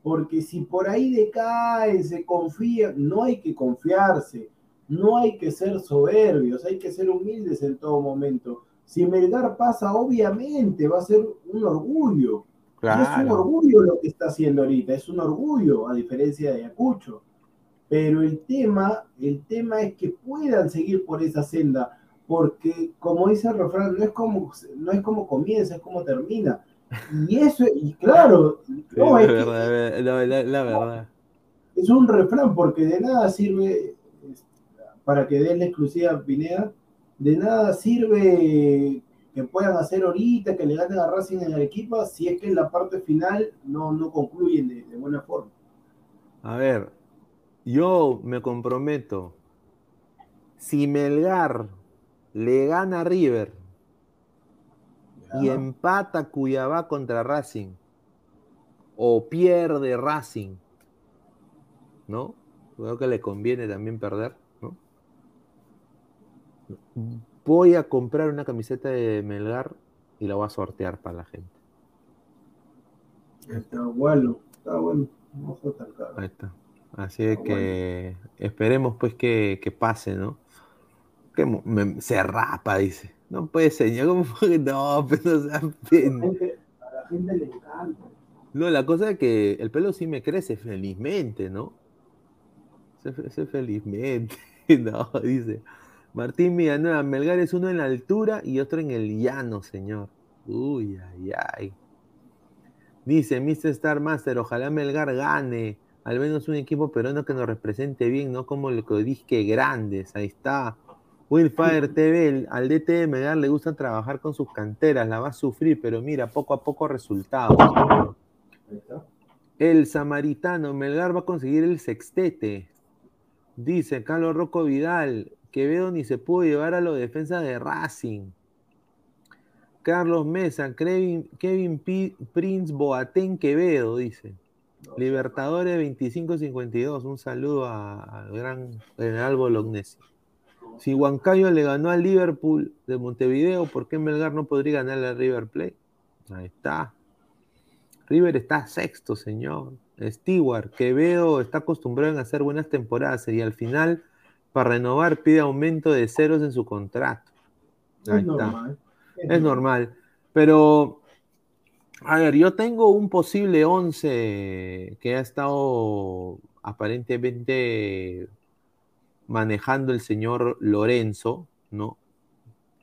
S3: Porque si por ahí decae, se confía, no hay que confiarse, no hay que ser soberbios, hay que ser humildes en todo momento. Si Melgar pasa, obviamente va a ser un orgullo. Y es un orgullo lo que está haciendo ahorita, es un orgullo, a diferencia de Ayacucho. Pero el tema, el tema es que puedan seguir por esa senda, porque como dice el refrán, no es como, no es como comienza, es como termina. Y eso, y claro, no, es,
S2: verdad, la, la- la verdad.
S3: es un refrán, porque de nada sirve, para que den la exclusiva a Pineda, de nada sirve que puedan hacer ahorita, que le ganen a Racing en el equipo, si es que en la parte final no, no concluyen de, de buena forma.
S2: A ver, yo me comprometo. Si Melgar le gana a River y empata Cuyabá contra Racing, o pierde Racing, ¿no? Creo que le conviene también perder. Voy a comprar una camiseta de Melgar y la voy a sortear para la gente.
S3: Está bueno, está bueno. No caro.
S2: Ahí está. Así es
S3: Ah,
S2: que esperemos pues que, que pase, ¿no? Que me- se rapa, dice. No puede ser, ya como que no, pero no sea
S3: A la gente- le encanta.
S2: No, la cosa es que el pelo sí me crece felizmente, ¿no? Se, se felizmente, no, dice. Martín Villanueva, Melgar es uno en la altura y otro en el llano, señor. Uy, ay, ay. Dice Mr. Star Master, ojalá Melgar gane. Al menos un equipo peruano que nos represente bien, no como el que disque grandes. Ahí está. Willfire TV, al DT de Melgar le gusta trabajar con sus canteras, la va a sufrir, pero mira, poco a poco resultados. El samaritano, Melgar va a conseguir el sextete. Dice Carlos Rocco Vidal, Quevedo ni se pudo llevar a los defensas de Racing. Carlos Mesa, Kevin, Prince Boateng Quevedo, dice. Libertadores 2552, un saludo al gran general Bolognesi. Si Huancayo le ganó al Liverpool de Montevideo, ¿por qué Melgar no podría ganarle al River Plate? Ahí está. River está sexto, señor. Stewart, Quevedo está acostumbrado en hacer buenas temporadas y al final, para renovar, pide aumento de ceros en su contrato. Ahí
S3: Es
S2: está.
S3: normal.
S2: Es normal. Pero, a ver, yo tengo un posible 11 que ha estado aparentemente manejando el señor Lorenzo, ¿no?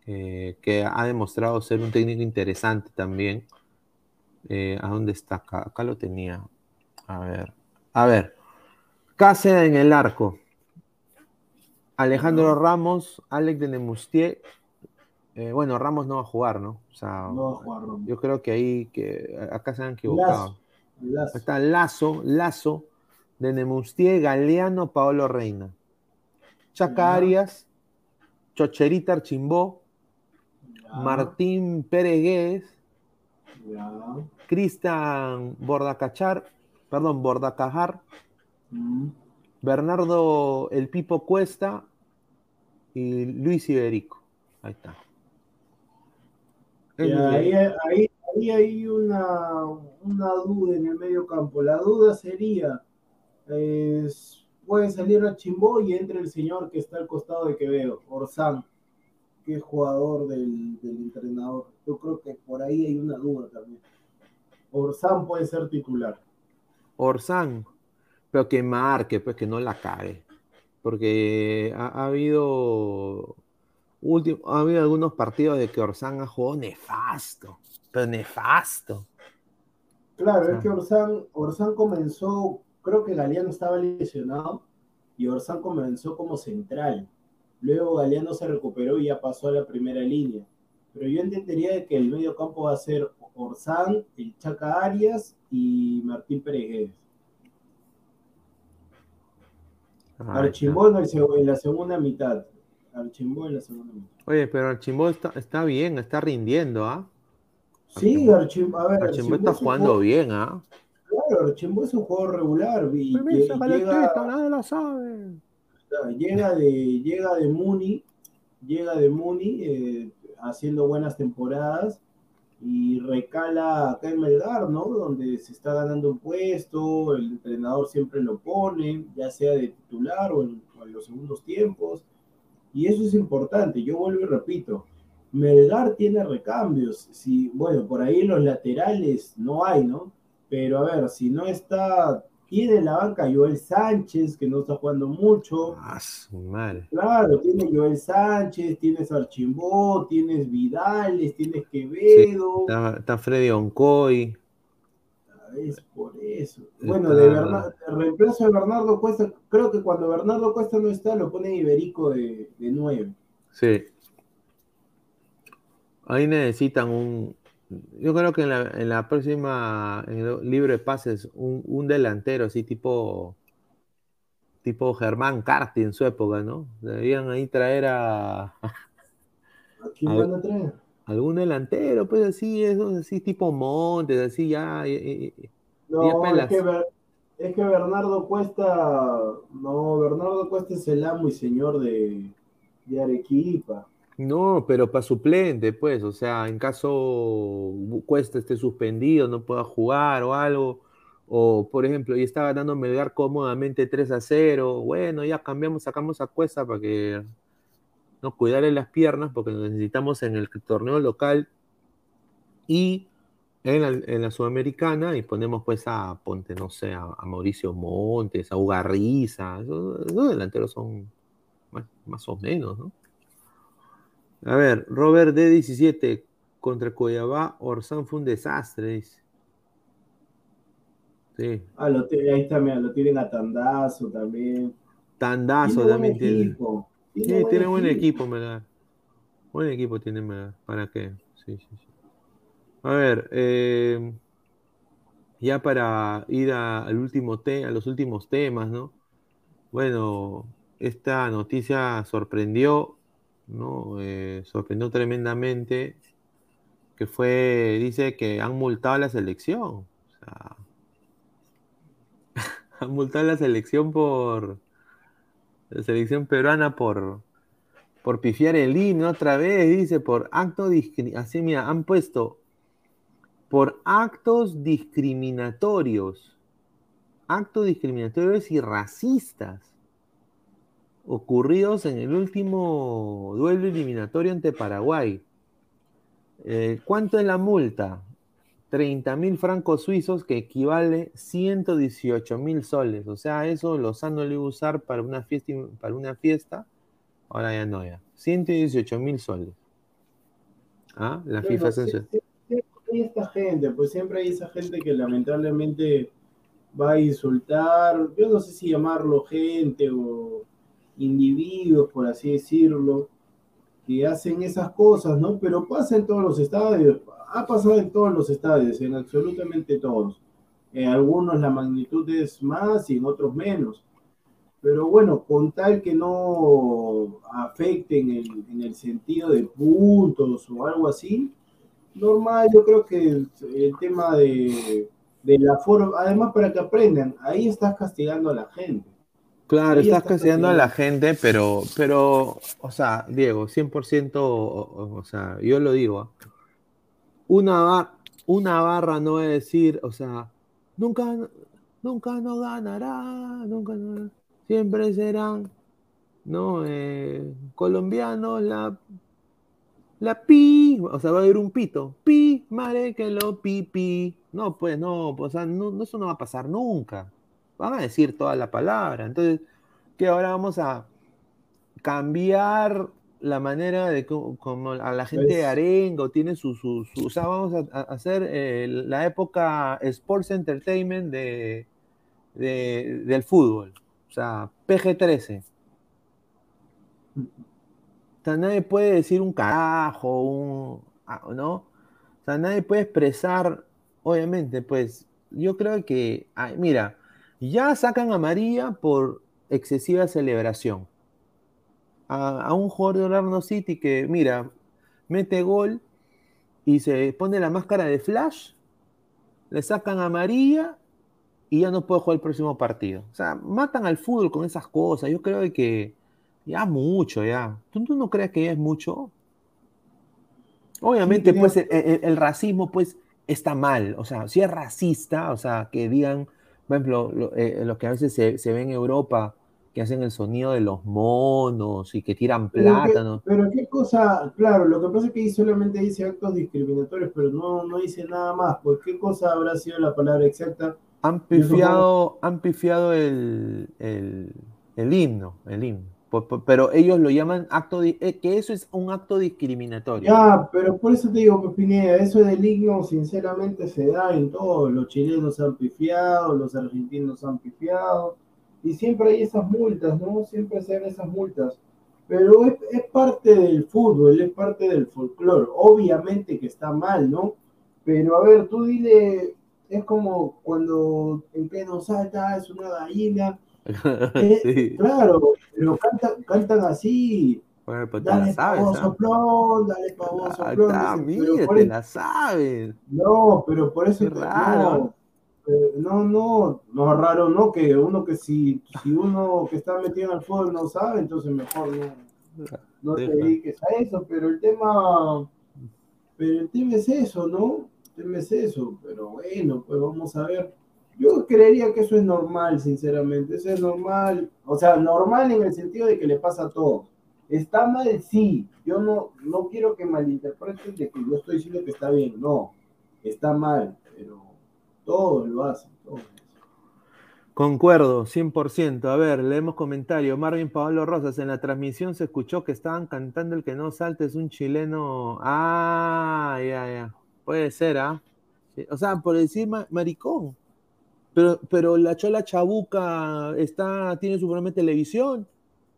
S2: Eh, que ha demostrado ser un técnico interesante también. Eh, ¿A dónde está acá? Acá lo tenía. A ver. A ver. Cáceres en el arco. Alejandro Ramos, Alex de Nemustier. Eh, bueno, Ramos no va a jugar, ¿no? O sea,
S3: No va a jugar Ramos.
S2: yo creo que ahí, que acá se han equivocado.
S3: Lazo, Lazo.
S2: Está Lazo, Lazo, de Nemustier, Galeano, Paolo Reina. Chaca. Arias, Chocherita Archimbó, Martín Pérez. Cristian Bordacachar, perdón, Bordacajar,
S3: Mm.
S2: Bernardo El Pipo Cuesta y Luis Iberico. Ahí está. Es
S3: ahí, ahí, ahí hay una, una duda en el medio campo. La duda sería, es, puede salir a Chimbó y entra el señor que está al costado de Quevedo, Orsán, que es jugador del, del entrenador. Yo creo que por ahí hay una duda también. Orsán puede ser titular.
S2: Orsán, pero que marque, pues que no la cague. Porque ha, ha habido último, ha habido algunos partidos de que Orsán ha jugado nefasto, pero nefasto.
S3: Claro, es que Orsán, Orsán comenzó, creo que Galeano estaba lesionado y Orsán comenzó como central. Luego Galeano se recuperó y ya pasó a la primera línea. Pero yo entendería de que el medio campo va a ser Orsán, el Chaca Arias y Martín Pérez.
S2: Ahí
S3: Archimbó en, el seg- en la segunda mitad. Archimbó en la segunda mitad.
S2: Oye, pero Archimbó está, está bien, está rindiendo, ¿ah?
S3: Sí, Archimbó, a ver,
S2: Archimbó está
S3: es
S2: jugando
S3: juego-
S2: bien, ¿ah?
S3: Claro, Archimbó es un juego regular. Y
S2: Permiso,
S3: llega,
S2: nadie la sabe.
S3: llega de llega de Muni llega de Muni eh, haciendo buenas temporadas y recala acá en Melgar, ¿no? Donde se está ganando un puesto, el entrenador siempre lo pone, ya sea de titular o en, o en los segundos tiempos. Y eso es importante, yo vuelvo y repito, Melgar tiene recambios, si, bueno, por ahí los laterales no hay, ¿no? Pero a ver, si no está, tiene la banca Joel Sánchez, que no está jugando mucho.
S2: Ah, su madre.
S3: Claro, tiene Joel Sánchez, tienes Archimbó, tienes Vidales, tienes Quevedo.
S2: Está, está Freddy Oncoy.
S3: Es por eso. Bueno, de Bernardo, el reemplazo de Bernardo Cuesta, creo que cuando Bernardo Cuesta no está, lo pone Iberico de, de 9.
S2: Sí. Ahí necesitan un. Yo creo que en la, en la próxima, en el libro de pases, un, un delantero así tipo. Tipo Germán Carti en su época, ¿no? Deberían ahí traer a.
S3: ¿A quién
S2: A
S3: van a traer?
S2: algún delantero, pues así, esos así tipo Montes, así ya.
S3: No, es que, es que Bernardo Cuesta, no, Bernardo Cuesta es el amo y señor de, de Arequipa.
S2: No, pero para suplente, pues, o sea, en caso Cuesta esté suspendido, no pueda jugar o algo, o por ejemplo, y está ganando Melgar cómodamente 3 a 0, bueno, ya cambiamos, sacamos a Cuesta para que no cuidarle las piernas, porque lo necesitamos en el torneo local y en la, Sudamericana, y ponemos pues a, ponte, no sé, a, Mauricio Montes, a Ugarriza, esos, esos delanteros son más o menos, ¿no? A ver, Robert D17 contra Coyabá, Orsán fue un desastre, dice. Sí,
S3: Ah, lo ahí está, mira, lo tienen a Tandazo también.
S2: Tandazo
S3: Tiene
S2: también tiene.
S3: equipo.
S2: Sí, tiene buen equipo, Melgar. Buen equipo tiene Melgar. ¿Para qué? Sí, sí, sí. A ver, eh, ya para ir a, al último te- a los últimos temas, ¿no? Bueno, esta noticia sorprendió, ¿no? Eh, sorprendió tremendamente, que fue, dice que han multado a la selección. O sea, han multado a la selección por, la selección peruana por, por pifiar el himno otra vez, dice, por acto así mira, han puesto por actos discriminatorios, actos discriminatorios y racistas ocurridos en el último duelo eliminatorio ante Paraguay. Eh, ¿Cuánto es la multa? 30 mil francos suizos que equivale 118 mil soles. O sea, eso Lozano le iba a usar para una fiesta, para una fiesta. Ahora ya no, ya. 118 mil soles. ¿Ah? La
S3: Bueno,
S2: FIFA
S3: sí, sí, siempre hay esta gente, pues siempre hay esa gente que lamentablemente va a insultar, yo no sé si llamarlo gente o individuos, por así decirlo, que hacen esas cosas, ¿no? Pero pasa en todos los estadios, ha pasado en todos los estadios, en absolutamente todos. En algunos la magnitud es más y en otros menos. Pero bueno, con tal que no afecte en el, en el sentido de puntos o algo así, normal, yo creo que el, el tema de, de la forma, además para que aprendan, ahí estás castigando a la gente.
S2: Claro, estás
S3: está
S2: castigando a la gente, pero, pero, o sea, Diego, 100%, o, o sea, yo lo digo, una, bar- una barra no va a decir, o sea, nunca, nunca no ganará, nunca no, siempre serán, ¿no? Eh, colombianos, la, la pi, o sea, va a haber un pito, pi, mare que lo pi, pi. No, pues no, pues, o sea, no, no, eso no va a pasar nunca. Van a decir toda la palabra. Entonces, que ahora vamos a cambiar la manera de como a la gente de Arengo tiene su, su, su- o sea, vamos a, a hacer eh, la época Sports Entertainment de, de- del fútbol. O sea, PG-13. O sea, nadie puede decir un carajo, un, ah, ¿no? O sea, nadie puede expresar, obviamente, pues, yo creo que, ay, mira, ya sacan a María por excesiva celebración. A, a un jugador de Orlando City que, mira, mete gol y se pone la máscara de Flash, le sacan a María y ya no puede jugar el próximo partido. O sea, matan al fútbol con esas cosas. Yo creo que Ya mucho, ya. ¿Tú, tú no crees que ya es mucho? Obviamente, pues, el, el- el racismo, pues, está mal. O sea, si es racista, o sea, que digan, por ejemplo, lo, eh, lo que a veces se, se ve en Europa, que hacen el sonido de los monos y que tiran
S3: Pero, ¿qué,
S2: plátanos.
S3: pero qué cosa, claro, lo que pasa es que ahí solamente dice actos discriminatorios, pero no, no dice nada más. Pues, ¿qué cosa habrá sido la palabra exacta?
S2: Han pifiado, han pifiado el, el, el himno, el himno. Pero ellos lo llaman acto, eh, que eso es un acto discriminatorio.
S3: Ya, pero por eso te digo, pues Pineda, eso del himno sinceramente se da en todo. Los chilenos han pifiado, los argentinos han pifiado, y siempre hay esas multas, ¿no? Siempre se dan esas multas. Pero es, es parte del fútbol, es parte del folclore. Obviamente que está mal, ¿no? Pero a ver, tú dile, es como cuando el que no salta es una gallina. Eh,
S2: Sí.
S3: Claro, pero cantan, cantan así.
S2: Bueno, te la
S3: Dale
S2: sabes,
S3: pavo
S2: ¿ah?
S3: soplón, dale pavo
S2: Ah, está,
S3: dicen,
S2: mira, te la sabes.
S3: No, pero por eso
S2: Qué
S3: te-
S2: raro.
S3: no, eh, no, no, no raro, no, que uno que si, si uno que está metido en el fútbol no sabe, entonces mejor no, no te dediques a eso, pero el tema, pero el tema es eso, ¿no? El tema es eso, pero bueno, pues vamos a ver. Yo creería que eso es normal, sinceramente, eso es normal, o sea, normal en el sentido de que le pasa a todos. Está mal, sí, yo no, no quiero que malinterpreten de que yo estoy diciendo que está bien, no, está mal, pero todos lo hacen, todos.
S2: Concuerdo, 100%. A ver, leemos comentario. Marvin Pablo Rosas, en la transmisión se escuchó que estaban cantando El que no salte es un chileno. Ah, ya, ya. Puede ser, ¿ah? Sí, O sea, por decir ma- maricón. Pero, pero la Chola Chabuca está, tiene su programa de televisión.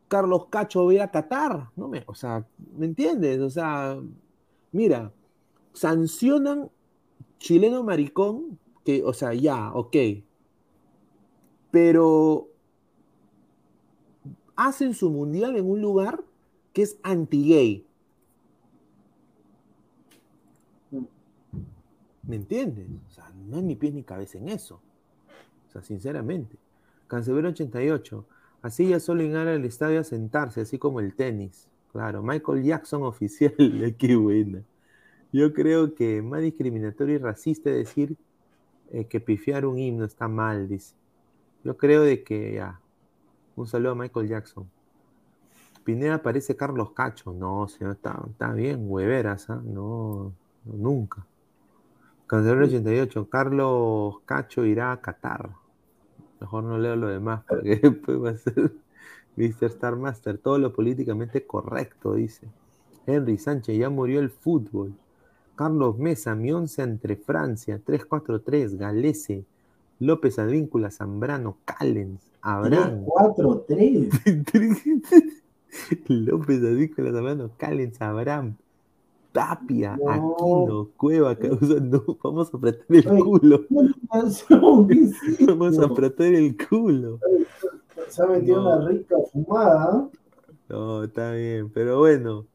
S2: Carlos Cacho ve a Qatar. No me, o sea, ¿me entiendes? O sea, mira, sancionan chileno maricón, que, o sea, ya, ok. Pero hacen su mundial en un lugar que es anti-gay. ¿Me entiendes? O sea, no hay ni pies ni cabeza en eso. O sea, sinceramente. Cancelero 88. Así ya solo llegar al estadio a sentarse, así como el tenis. Claro, Michael Jackson oficial. Qué buena. Yo creo que más discriminatorio y racista decir eh, que pifiar un himno está mal, dice. Yo creo de que ya. Un saludo a Michael Jackson. Pineda parece Carlos Cacho. No, señor, está, está bien, hueveras. No, no, nunca. Cancelero 88. Carlos Cacho irá a Qatar. Mejor no leo lo demás porque después va a ser Mr. Star Master. Todo lo políticamente correcto, dice. Henry Sánchez, ya murió el fútbol. Carlos Mesa, mi once entre Francia, 3-4-3, Galese, López Advíncula, Zambrano, Callens,
S3: 3,
S2: Abraham.
S3: 4, 3.
S2: López Advíncula, Zambrano, Callens, Abraham, Tapia,
S3: No.
S2: Aquino, Cueva, causando. Vamos a apretar el culo. Vamos a apretar el culo.
S3: Se ha metido
S2: No.
S3: una rica fumada.
S2: No, está bien, pero bueno.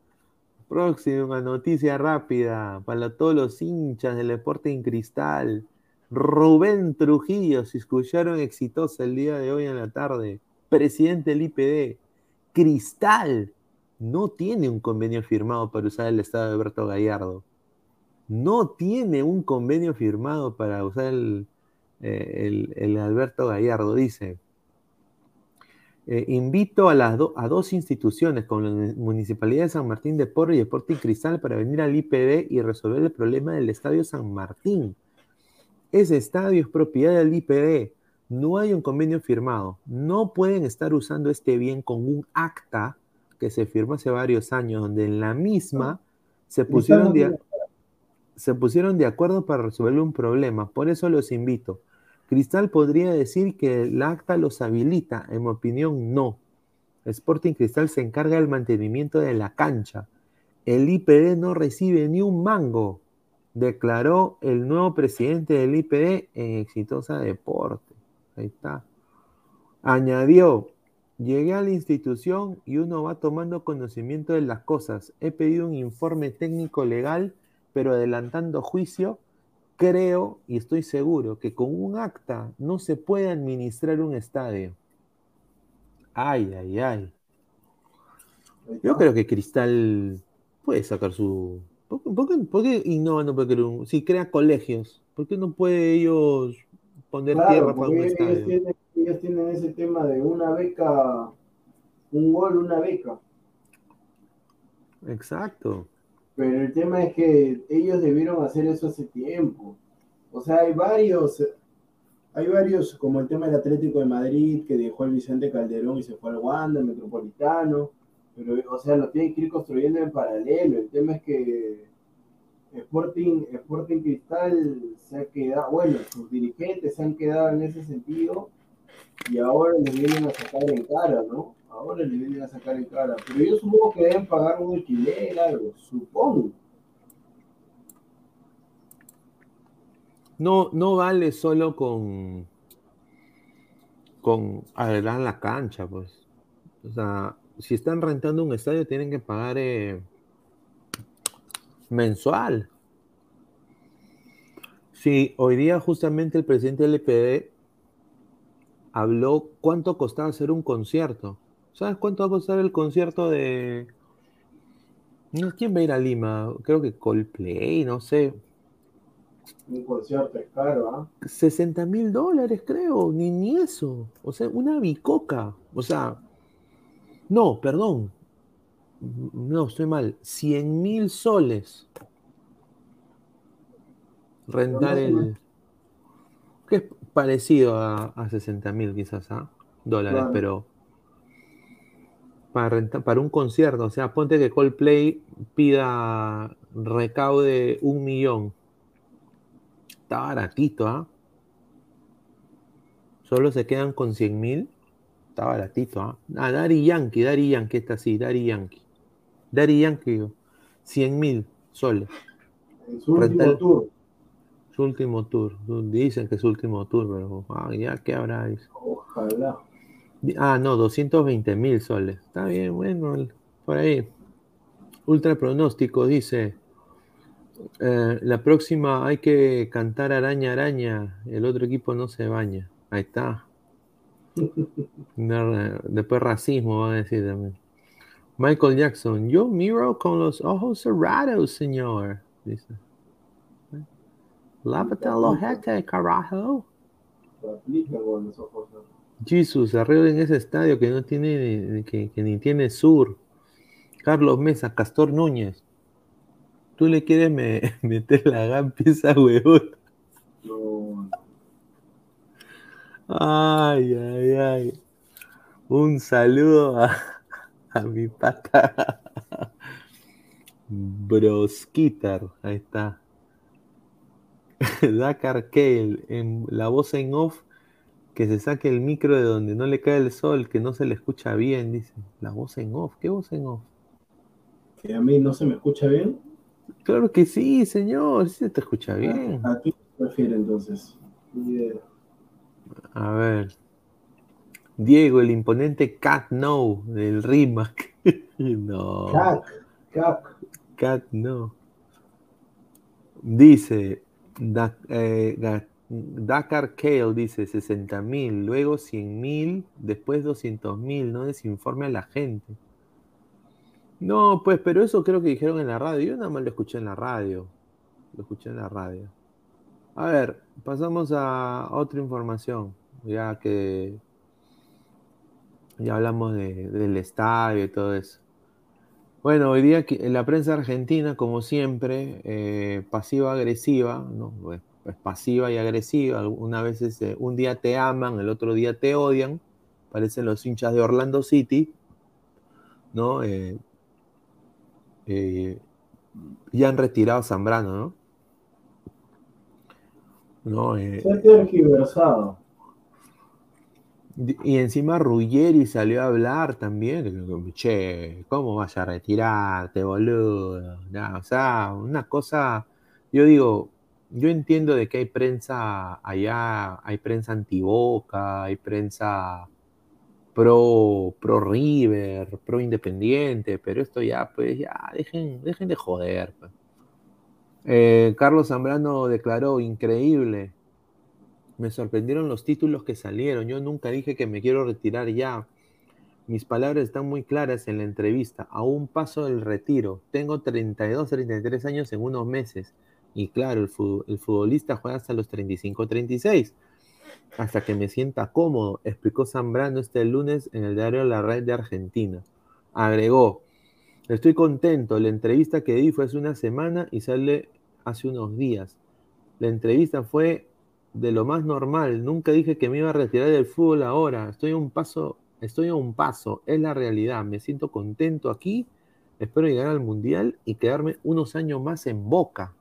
S2: Próxima noticia rápida para todos los hinchas del Sporting Cristal. Rubén Trujillo se escucharon exitosa el día de hoy en la tarde. Presidente del IPD. Cristal no tiene un convenio firmado para usar el estado de Alberto Gallardo. No tiene un convenio firmado para usar el, eh, Alberto Gallardo, dice. Eh, invito a, las a dos instituciones, como la Municipalidad de San Martín de Porro y Sporting Cristal, para venir al IPD y resolver el problema del Estadio San Martín. Ese estadio es propiedad del IPD. No hay un convenio firmado. No pueden estar usando este bien con un acta que se firmó hace varios años, donde en la misma se pusieron, de, se pusieron de acuerdo para resolver un problema. Por eso los invito. Cristal podría decir que el acta los habilita. En mi opinión, no. Sporting Cristal se encarga del mantenimiento de la cancha. El IPD no recibe ni un mango, declaró el nuevo presidente del IPD en Exitosa Deporte. Ahí está. Añadió, llegué a la institución y uno va tomando conocimiento de las cosas. He pedido un informe técnico legal, pero adelantando juicio, creo y estoy seguro que con un acta no se puede administrar un estadio. Ay, ay, ay. Yo creo que Cristal puede sacar su. ¿Por qué, por Si crea colegios, ¿por qué no puede ellos poner
S3: Claro,
S2: tierra para un
S3: ellos
S2: estadio?
S3: tienen, ellos tienen ese tema de una beca, un gol, una beca.
S2: Exacto.
S3: Pero el tema es que ellos debieron hacer eso hace tiempo. O sea, hay varios, hay varios, como el tema del Atlético de Madrid, que dejó el Vicente Calderón y se fue al Wanda, el Metropolitano. Pero, o sea, lo tienen que ir construyendo en paralelo. El tema es que Sporting, Sporting Cristal se ha quedado, bueno, sus dirigentes se han quedado en ese sentido y ahora les vienen a sacar en cara, ¿no? Ahora les vienen a sacar en cara. Pero yo supongo que deben pagar un alquiler, algo, supongo.
S2: No, no vale solo con. con arreglar la cancha, pues. O sea, si están rentando un estadio, tienen que pagar eh, mensual. Sí, hoy día justamente el presidente del EPD habló cuánto costaba hacer un concierto. ¿Sabes cuánto va a costar el concierto de... ¿Quién va a ir a Lima? Creo que Coldplay, no sé.
S3: Un concierto es caro, ¿ah?
S2: 60 mil dólares, creo, ni, ni eso. O sea, una bicoca. O sea, no, perdón. No, estoy mal. 100 mil soles. Rentar el. Que es parecido a, a 60 mil, quizás, ¿ah? Dólares,
S3: Claro.
S2: pero. Para, rentar, para un concierto, o sea, ponte que Coldplay pida recaude un millón. Está baratito, ¿ah? Solo se quedan con 100 mil. Está baratito, ¿ah? Ah, Daddy Yankee, Daddy Yankee está así, Daddy Yankee. Yankee, digo, 100 mil soles.
S3: Su último tour.
S2: Su último tour. Dicen que es su último tour, pero ah, ya, ¿qué habrá? Dice.
S3: Ojalá.
S2: Ah, no, 220 mil soles. Está bien, bueno, por ahí. Ultra pronóstico dice. eh, la próxima hay que cantar araña, araña. El otro equipo no se baña. Ahí está. Después racismo va a decir también. Michael Jackson, yo miro con los ojos cerrados, señor. Dice. Lávate el ojete, carajo. Jesus, arreglen ese estadio que no tiene, que, que ni tiene sur. Carlos Mesa, Castor Núñez. Tú le quieres me- meter la gampi esa huevón.
S3: No,
S2: Ay, ay, ay. Un saludo a, a mi pata. Broskitar, ahí está. Dakar Kale, en la voz en off, que se saque el micro de donde no le cae el sol, que no se le escucha bien, dice. La voz en off, ¿qué voz en off?
S3: que a mí no se me escucha bien.
S2: Claro que sí, señor, sí se te escucha bien.
S3: ¿A ti te refieres entonces?
S2: A ver. Diego, el imponente Cat No del Rimac. no.
S3: Cac, cac.
S2: Cat no. Dice Da- eh, Dakar Kale dice 60 mil, luego 100 mil, después 200 mil, no desinforme a la gente. No, pues, pero eso creo que dijeron en la radio. Yo nada más lo escuché en la radio. Lo escuché en la radio. A ver, pasamos a otra información, ya que ya hablamos de- del estadio y todo eso. Bueno, hoy día la prensa argentina, como siempre, eh, pasiva-agresiva, ¿no? Pues, pues pasiva y agresiva. Una vez eh, un día te aman, el otro día te odian. Parecen los hinchas de Orlando City, ¿no? Eh, eh, ya han retirado a Zambrano, ¿no? ¿No?
S3: Se ha tergiversado.
S2: Y encima Ruggeri salió a hablar también. Che, ¿cómo vas a retirarte, boludo? No, o sea, una cosa. Yo digo, yo entiendo de que hay prensa allá, hay prensa antiboca, hay prensa pro, pro River, pro Independiente, pero esto ya, pues ya, dejen, dejen de joder. pues. Eh, Carlos Zambrano declaró increíble. Me sorprendieron los títulos que salieron. Yo nunca dije que me quiero retirar ya. Mis palabras están muy claras en la entrevista. A un paso del retiro. Tengo 32, 33 años en unos meses. Y claro, el, futbolista juega hasta los 35, 36. Hasta que me sienta cómodo, explicó Zambrano este lunes en el diario La Red de Argentina. Agregó, estoy contento, la entrevista que di fue hace una semana y sale hace unos días. La entrevista fue de lo más normal. Nunca dije que me iba a retirar del fútbol ahora. Estoy a un paso, estoy a un paso. Es la realidad. Me siento contento aquí. Espero llegar al mundial y quedarme unos años más en Boca.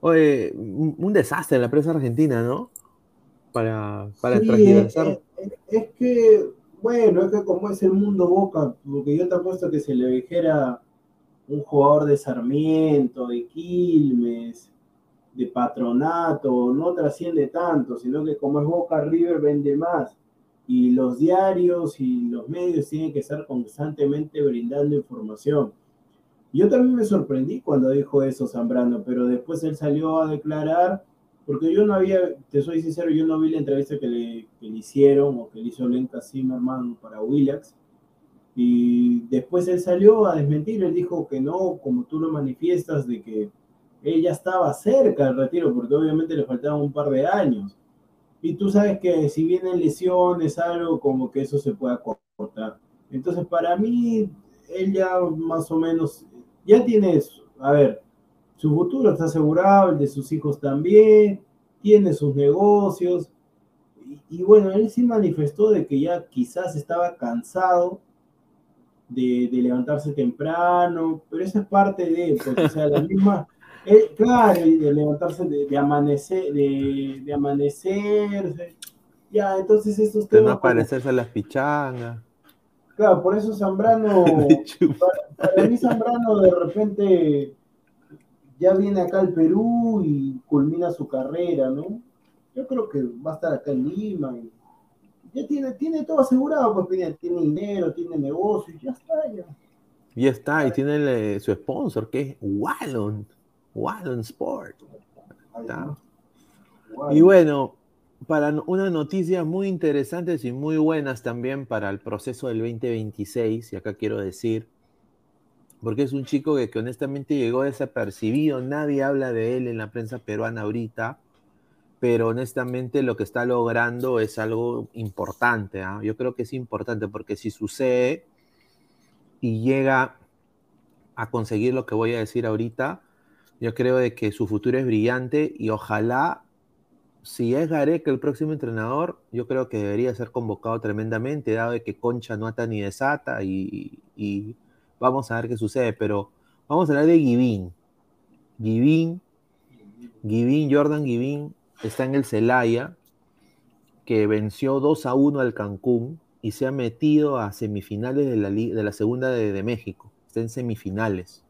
S2: Oye, un, desastre en la prensa argentina, ¿no? Para, para
S3: es, es, que, bueno, es que como es el mundo Boca, porque yo te apuesto que se le dijera un jugador de Sarmiento, de Quilmes, de patronato, no trasciende tanto, sino que como es Boca River vende más. Y los diarios y los medios tienen que estar constantemente brindando información. Yo también me sorprendí cuando dijo eso Zambrano, pero después él salió a declarar, porque yo no había, te soy sincero, yo no vi la entrevista que le, que le hicieron o que le hizo Lenka Zimmerman para Willax. Y después él salió a desmentir, él dijo que no, como tú lo manifiestas, de que él ya estaba cerca del retiro, porque obviamente le faltaban un par de años. Y tú sabes que si vienen lesiones, algo como que eso se pueda cortar. Entonces, para mí, él ya más o menos, ya tiene, a ver, su futuro está asegurado, el de sus hijos también, tiene sus negocios. Y, bueno, él sí manifestó de que ya quizás estaba cansado de, levantarse temprano, pero esa es parte de, porque, sea, la misma, eh, claro, de levantarse, de, amanecer, de, de, amanecer, ya, entonces estos
S2: temas... De no aparecerse a las pichangas.
S3: Claro, por eso Zambrano, para, mí Zambrano de repente ya viene acá al Perú y culmina su carrera, ¿no? Yo creo que va a estar acá en Lima y ya tiene, tiene todo asegurado, pues tiene dinero, tiene negocio, y ya está, ya.
S2: Ya está, y tiene su sponsor, que es Wallon, Wallon Sport. Y bueno, para una noticia muy interesantes y muy buenas también para el proceso del 2026, y acá quiero decir, porque es un chico que, que honestamente llegó desapercibido, nadie habla de él en la prensa peruana ahorita, pero honestamente lo que está logrando es algo importante. ¿ah? Yo creo que es importante porque si sucede y llega a conseguir lo que voy a decir ahorita, yo creo de que su futuro es brillante y ojalá, si es Gareca el próximo entrenador, yo creo que debería ser convocado tremendamente, dado de que Concha no ata ni desata y, vamos a ver qué sucede, pero vamos a hablar de Givín. Givín, Givín, Jordan Givín, está en el Celaya, que venció 2 a 1 al Cancún y se ha metido a semifinales de la, de la segunda de, México. Está en semifinales.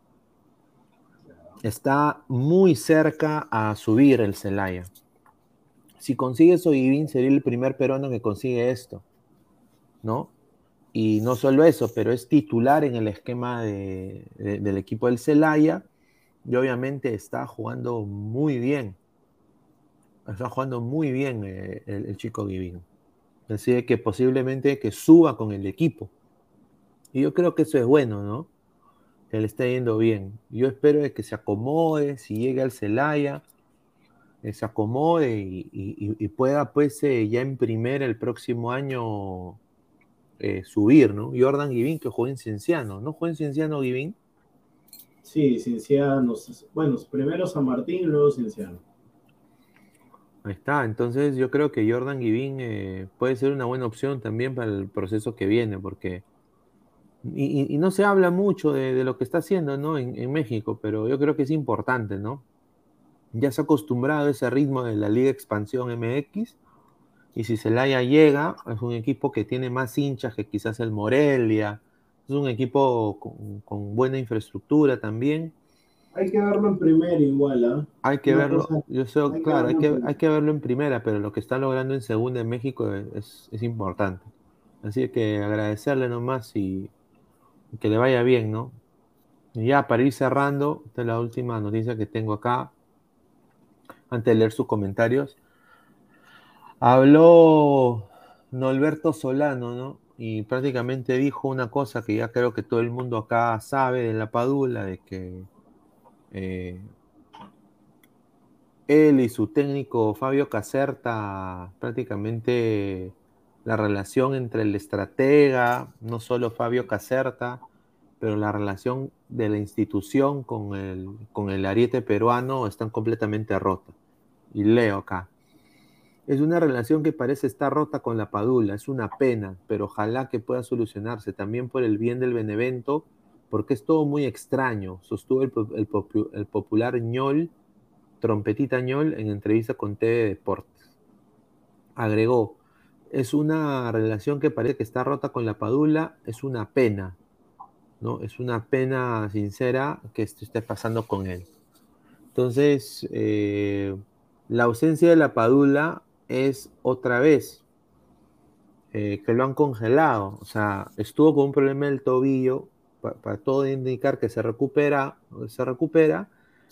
S2: Está muy cerca a subir el Celaya. Si consigue Soyibín, sería el primer peruano que consigue esto, ¿no? Y no solo eso, pero es titular en el esquema del equipo del Celaya y obviamente está jugando muy bien está jugando muy bien eh, el, chico Givín. Así que posiblemente que suba con el equipo. Y yo creo que eso es bueno, ¿no? Que le está yendo bien. Yo espero que se acomode, si llega al Celaya, eh, se acomode y, pueda pues eh, ya en primer el próximo año subir, ¿no? Jordan Givín que juega en Cienciano, ¿no juega en Cienciano Givín?
S3: Sí, Cienciano, bueno, primero San Martín, luego Cienciano.
S2: Ahí está, entonces yo creo que Jordan Givín eh, puede ser una buena opción también para el proceso que viene, porque y, no se habla mucho de, lo que está haciendo ¿no? En, México, pero yo creo que es importante, ¿no? Ya se ha acostumbrado a ese ritmo de la Liga Expansión MX, y si Celaya llega, es un equipo que tiene más hinchas que quizás el Morelia, es un equipo con buena infraestructura también,
S3: hay que verlo en primera igual, ¿ah?
S2: Hay que verlo, yo sé, claro, hay que, hay que verlo en primera, pero lo que está logrando en segunda en México es, importante. Así que agradecerle nomás y, que le vaya bien, ¿no? Y ya para ir cerrando, esta es la última noticia que tengo acá, antes de leer sus comentarios. Habló Norberto Solano, ¿no? y prácticamente dijo una cosa que ya creo que todo el mundo acá sabe de la Padula, de que eh, él y su técnico Fabio Caserta, prácticamente la relación entre el estratega, no solo Fabio Caserta, pero la relación de la institución con el, con el ariete peruano están completamente rota. Y leo acá. Es una relación que parece estar rota con la Padula, es una pena, pero ojalá que pueda solucionarse también por el bien del Benevento, porque es todo muy extraño, sostuvo el, el popular ñol, trompetita ñol, en entrevista con TV Deportes. Agregó, es una relación que parece que está rota con la Padula, es una pena, ¿no? Es una pena sincera que esto esté pasando con él. Entonces, eh, la ausencia de la Padula es otra vez eh, que lo han congelado. O sea, estuvo con un problema del tobillo, para, todo indicar que se recupera, se recupera,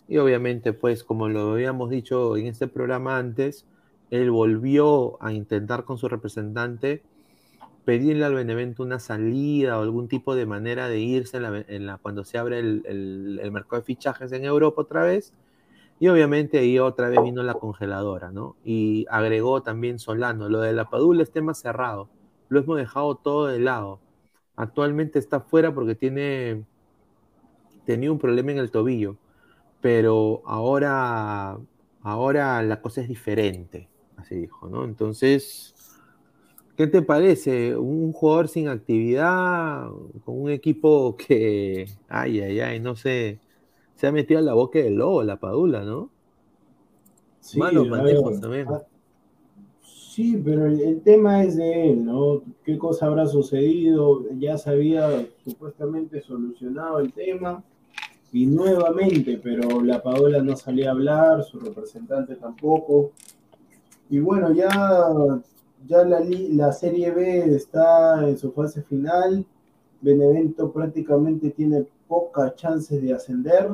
S2: y obviamente, pues, como lo habíamos dicho en este programa antes, él volvió a intentar con su representante pedirle al Benevento una salida o algún tipo de manera de irse la, cuando se abre el, el, mercado de fichajes en Europa otra vez. Y obviamente ahí otra vez vino la congeladora, ¿no? Y agregó también Solano, lo de la Padula es tema cerrado, lo hemos dejado todo de lado. Actualmente está fuera porque tiene, tenía un problema en el tobillo, pero ahora, ahora la cosa es diferente, así dijo, ¿no? Entonces, ¿Qué te parece? Un jugador sin actividad, con un equipo que, ay, ay, ay, no sé, se ha metido en la boca del lobo, la Padula, ¿no?
S3: Sí, también. Ah, sí, pero el, tema es de él, ¿no? ¿Qué cosa habrá sucedido? Ya se había supuestamente solucionado el tema y nuevamente, pero la Padula no salía a hablar, su representante tampoco. Y bueno, ya ya la, la Serie B está en su fase final. Benevento prácticamente tiene pocas chances de ascender.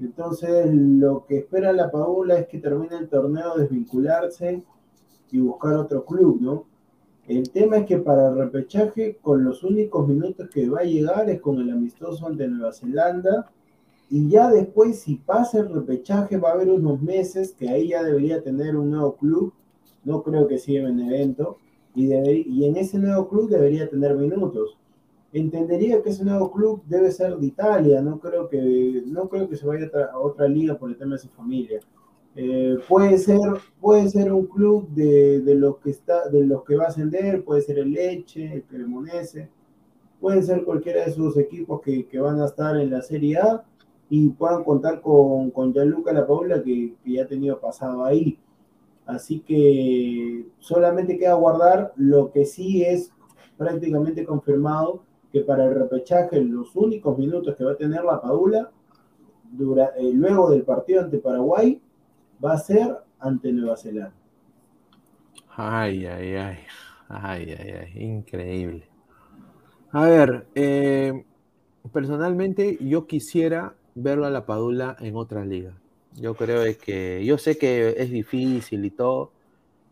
S3: Entonces, lo que espera la Paula es que termine el torneo, desvincularse y buscar otro club, ¿no? El tema es que para el repechaje, con los únicos minutos que va a llegar es con el amistoso ante Nueva Zelanda. Y ya después, si pasa el repechaje, va a haber unos meses que ahí ya debería tener un nuevo club. No creo que siga en evento, y, y en ese nuevo club debería tener minutos. Entendería que ese nuevo club debe ser de Italia, no creo que, no creo que se vaya a otra, liga por el tema de su familia. Eh, puede, ser, puede ser un club de, de, los que está, de los que va a ascender, puede ser el Leche, el Cremonese, pueden ser cualquiera de esos equipos que, que, van a estar en la Serie A y puedan contar con, con Gianluca La Paula, que, que ya ha tenido pasado ahí. Así que solamente queda guardar lo que sí es prácticamente confirmado que para el repechaje los únicos minutos que va a tener la Padula eh, luego del partido ante Paraguay va a ser ante Nueva Zelanda.
S2: Ay, ay, ay, ay, ay, ay, increíble. A ver, eh, personalmente yo quisiera verlo a la Padula en otra liga. Yo creo que, yo sé que es difícil y todo,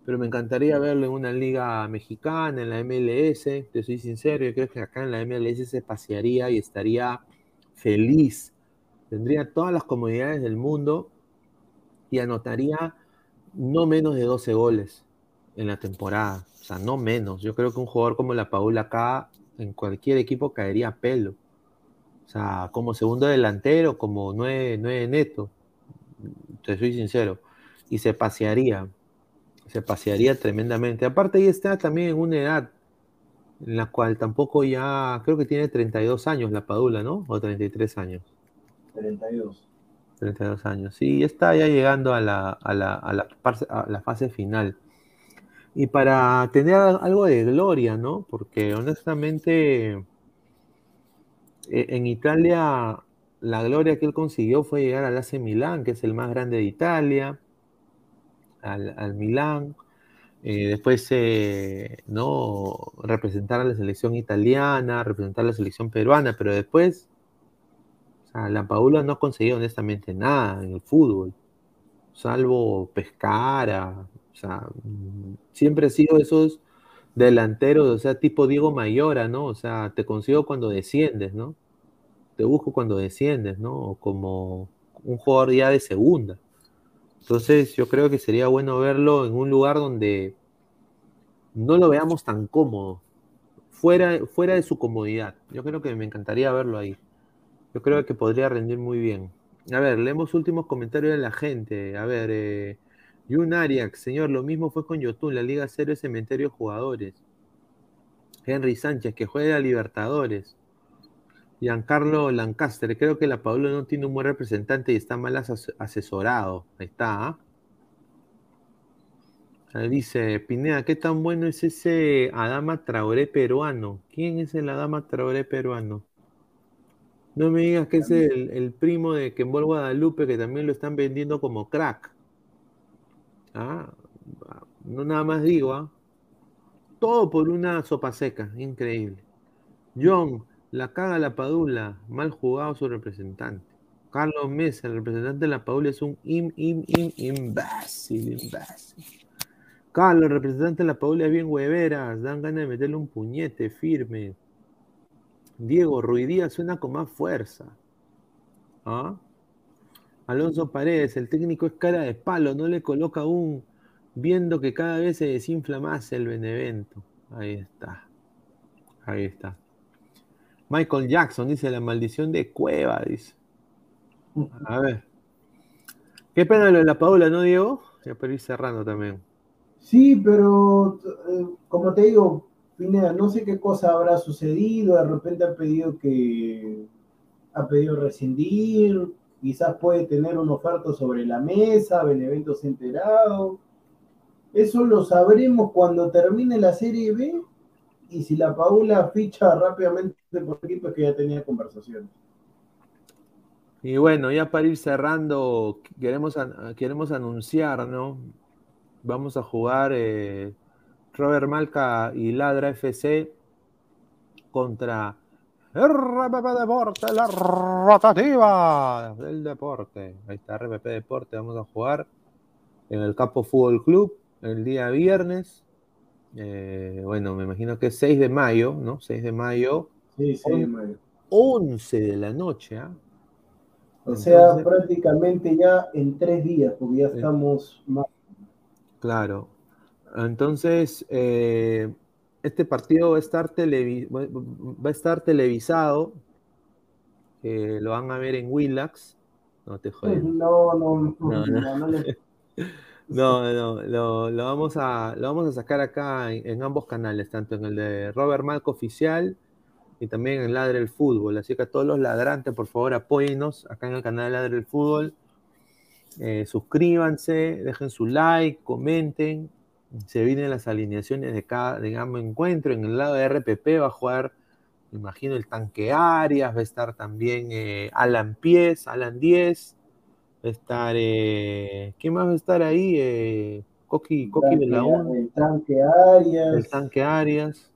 S2: pero me encantaría verlo en una liga mexicana, en la MLS, te soy sincero, yo creo que acá en la MLS se pasearía y estaría feliz, tendría todas las comodidades del mundo y anotaría no menos de 12 goles en la temporada, o sea, no menos. Yo creo que un jugador como la Paula acá, en cualquier equipo caería a pelo. O sea, como segundo delantero, como nueve, nueve neto te soy sincero, y se pasearía, se pasearía tremendamente. Aparte, ahí está también en una edad en la cual tampoco ya, creo que tiene 32 años la Padula, ¿no? O 33 años.
S3: 32.
S2: 32 años, sí, está ya llegando a la, a la, a la, a la fase final. Y para tener algo de gloria, ¿no? Porque honestamente en Italia la gloria que él consiguió fue llegar al AC Milán, que es el más grande de Italia, al, al Milán. Eh, después, eh, ¿no? Representar a la selección italiana, representar a la selección peruana, pero después, o sea, la Paula no ha conseguido honestamente nada en el fútbol, salvo pescar, o sea, siempre ha sido esos delanteros, o sea, tipo Diego Mayora, ¿no? O sea, te consigo cuando desciendes, ¿no? Te busco cuando desciendes, ¿no? O como un jugador ya de segunda. Entonces, yo creo que sería bueno verlo en un lugar donde no lo veamos tan cómodo, fuera, fuera de su comodidad. Yo creo que me encantaría verlo ahí. Yo creo que podría rendir muy bien. A ver, leemos últimos comentarios de la gente. A ver, eh, Yun Ariax, señor, lo mismo fue con Yotun, la Liga Cero es cementerio de jugadores. Henry Sánchez, que juega a Libertadores. Giancarlo Lancaster, creo que la Paula no tiene un buen representante y está mal asesorado. Ahí está. ¿ah? Dice Pineda, ¿qué tan bueno es ese Adama Traoré peruano? ¿Quién es el Adama Traoré peruano? No me digas que es el, el primo de Kembol Guadalupe, que también lo están vendiendo como crack. Ah, no nada más digo, ¿ah? Todo por una sopa seca, increíble. John, la caga la Padula, mal jugado su representante. Carlos Mesa, el representante de la Padula es un im, im, im, imbécil, imbécil. Carlos, el representante de la Padula es bien hueveras, dan ganas de meterle un puñete firme. Diego Ruidía suena con más fuerza. ¿Ah? Alonso Paredes, el técnico es cara de palo, no le coloca un viendo que cada vez se desinfla más el Benevento. Ahí está. Ahí está. Michael Jackson dice la maldición de Cueva, dice. A ver. Qué pena lo de la Paula, ¿no, Diego? Ya para ir cerrando también.
S3: Sí, pero eh, como te digo, Pineda, no sé qué cosa habrá sucedido, de repente ha pedido que ha pedido rescindir, quizás puede tener un oferta sobre la mesa, Benevento se ha enterado. Eso lo sabremos cuando termine la Serie B y si la Paula ficha rápidamente por equipo es que ya tenía conversaciones.
S2: Y bueno, ya para ir cerrando, queremos, queremos anunciar, ¿no? Vamos a jugar eh, Robert Malca y Ladra FC contra RPP Deporte, la rotativa del deporte. Ahí está RPP Deporte, vamos a jugar en el Campo Fútbol Club el día viernes. Eh, bueno, me imagino que es 6 de mayo, ¿no? 6 de mayo.
S3: Sí, 6 de mayo.
S2: 11 de la noche, ¿ah?
S3: O sea, prácticamente ya en tres días, porque ya estamos más.
S2: Claro, entonces, eh, este partido va a estar, va a estar televisado. Eh, lo van a ver en Willax. No te jodas.
S3: No, no, no. No,
S2: no, no, lo, vamos a, lo vamos a sacar acá en, ambos canales, tanto en el de Robert Malco Oficial y también en Ladre el Fútbol. Así que a todos los ladrantes, por favor, apóyennos acá en el canal de Ladre el Fútbol. Eh, suscríbanse, dejen su like, comenten, se vienen las alineaciones de cada, digamos, encuentro. En el lado de RPP va a jugar, me imagino, el tanque Arias, va a estar también eh, Alan Pies, Alan 10, va a estar, eh, ¿quién más va a estar ahí? Eh, Coqui, Coqui de la 1.
S3: El tanque Arias.
S2: El tanque Arias.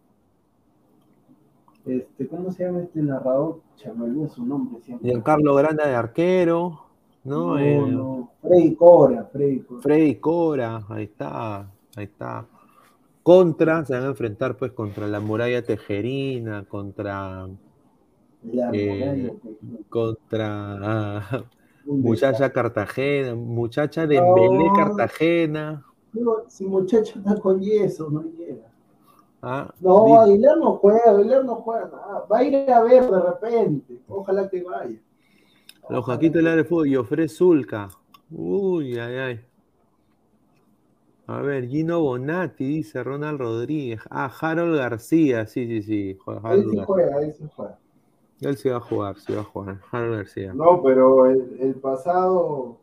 S3: Este, ¿Cómo se llama este narrador? Se me olvidó su nombre siempre.
S2: Carlos Granda de arquero. No,
S3: no,
S2: eh,
S3: no. Freddy Cora, Freddy Cora.
S2: Freddy Cora, ahí está. Ahí está. Contra, se van a enfrentar pues contra la muralla tejerina, contra.
S3: La
S2: eh, contra ah, muchacha Cartagena, muchacha de
S3: No.
S2: Belé Cartagena.
S3: Si muchacho está con yeso, no llega.
S2: ah,
S3: No,
S2: di-
S3: Aguilar no juega, Aguilar no juega nada. Va a ir a ver de repente. Ojalá que vaya.
S2: los Jaquitos de fútbol y ofrece Zulca. Uy, ay, ay. A ver, Gino Bonatti, dice Ronald Rodríguez. Ah, Harold García, sí, sí, sí. juega Harold
S3: sí juega, ahí sí juega.
S2: Él sí va a jugar, sí va a jugar. Harold García.
S3: No, pero el, el pasado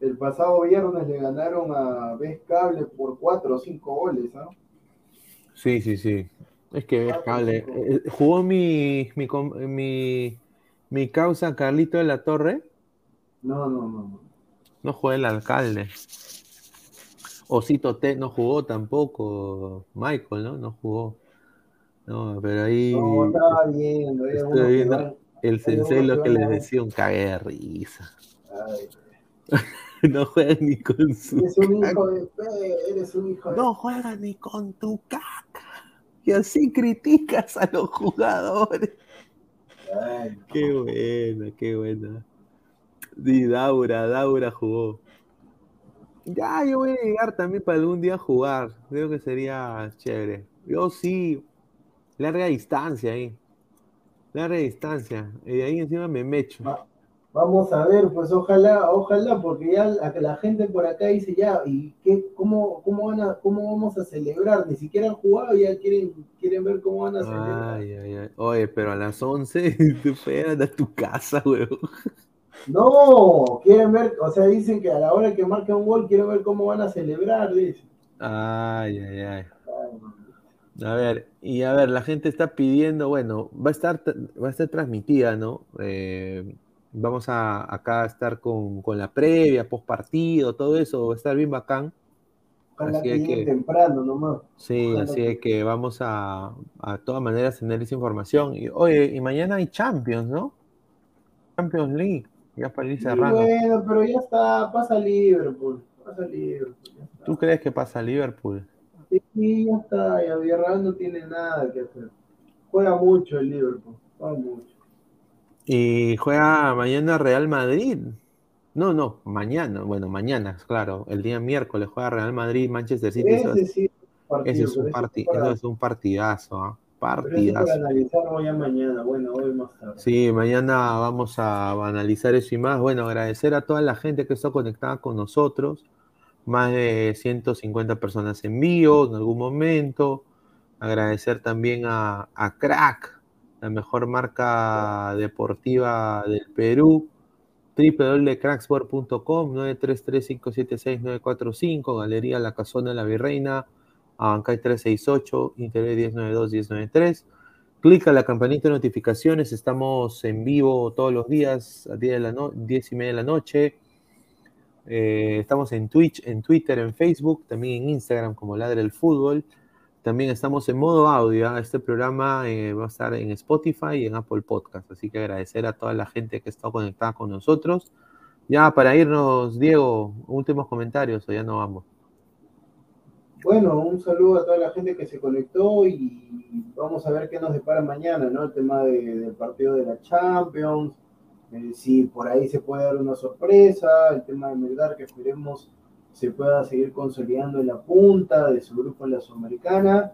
S3: el pasado viernes le ganaron a Vez Cable por 4 o 5 goles, ¿ah?
S2: Sí, sí, sí. Es que
S3: Cuatro,
S2: cable. eh, Jugó mi, mi, mi, mi causa Carlito de la Torre.
S3: No, no, no. no.
S2: No jugó el alcalde. Osito T no jugó tampoco. Michael, ¿no? No jugó. No, pero ahí
S3: No, estaba viendo.
S2: Estoy viendo.
S3: va-
S2: el sensei lo
S3: que
S2: les decía un cague de risa.
S3: Ay,
S2: No juegan ni con su
S3: eres un
S2: caca.
S3: hijo de fe, eres un hijo de
S2: No juegan ni con tu caca. Y así criticas a los jugadores.
S4: Ay,
S2: Qué buena, qué buena. Di Daura, Daura jugó. Ya, yo voy a llegar también para algún día jugar. Creo que sería chévere. Yo sí, larga distancia ahí. Larga distancia. Y ahí encima me mecho.
S3: Va- Vamos a ver, pues ojalá, ojalá, porque ya la, la gente por acá dice ya, ¿y qué, cómo, cómo, van a, cómo vamos a celebrar? Ni siquiera han jugado, ya quieren, quieren ver cómo van a celebrar.
S2: Ay, ay, ay. Oye, pero a las 11 te fueran a tu casa, weón.
S3: No, quieren ver, o sea, dicen que a la hora que marca un gol, quieren ver cómo van a celebrar, dicen.
S2: Ay, ay, ay. A ver, y a ver, la gente está pidiendo, bueno, va a estar, va a estar transmitida, ¿no? Eh, vamos a acá a estar con, con la previa, post partido, todo eso, va a estar bien bacán.
S3: Ojalá
S2: Así
S3: que
S2: que-
S3: temprano nomás.
S2: Sí,
S3: Ojalá
S2: así
S3: que-
S2: es que vamos a, a todas maneras tener esa información. Y, oye, y mañana hay Champions, ¿no? Champions League, ya para ir cerrando.
S3: bueno, pero ya está, pasa Liverpool, pasa Liverpool.
S2: ¿Tú crees que pasa Liverpool?
S3: Sí, ya está, ya Villarreal no tiene nada que hacer. Juega mucho el Liverpool, juega mucho.
S2: Y juega mañana Real Madrid. No, no, mañana, bueno, mañana, claro, el día miércoles juega Real Madrid, Manchester City.
S3: Ese
S2: es-
S3: sí partido,
S2: ese es un,
S3: pero
S2: parti-
S3: ese para-
S2: eso es un partidazo,
S3: tarde.
S2: Sí, mañana vamos a analizar eso y más. Bueno, agradecer a toda la gente que está conectada con nosotros. Más de 150 personas en vivo en algún momento. Agradecer también a, a Crack, la mejor marca deportiva del Perú. www.cracksport.com 933-576-945 Galería La Casona de la Virreina Abancay 368 Interior 1092-1093 Clica la campanita de notificaciones. Estamos en vivo todos los días a 10, de la no- 10 y media de la noche. Eh, estamos en Twitch, en Twitter, en Facebook, también en Instagram como Ladre el Fútbol. También estamos en modo audio. ¿ah? Este programa eh, va a estar en Spotify y en Apple Podcast. Así que agradecer a toda la gente que está conectada con nosotros. Ya para irnos, Diego, últimos comentarios o ya no vamos.
S3: Bueno, un saludo a toda la gente que se conectó y vamos a ver qué nos depara mañana, ¿no? El tema de- del partido de la Champions, eh, si por ahí se puede dar una sorpresa, el tema de Melgar que esperemos se pueda seguir consolidando en la punta de su grupo en la Sudamericana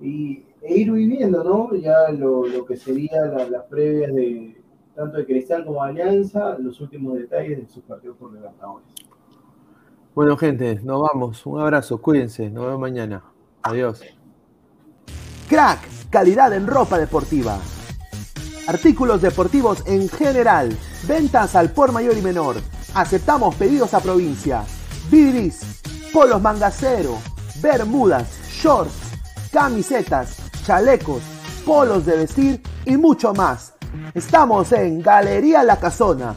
S3: y, e ir viviendo, ¿no? Ya lo, que sería la- las previas de tanto de Cristal como Alianza, los últimos detalles de sus partidos por Libertadores.
S2: Bueno, gente, nos vamos. Un abrazo, cuídense. Nos vemos mañana. Adiós.
S1: Crack, calidad en ropa deportiva. Artículos deportivos en general. Ventas al por mayor y menor. Aceptamos pedidos a provincia. Bidris, polos mangacero, bermudas, shorts, camisetas, chalecos, polos de vestir y mucho más. Estamos en Galería La Casona.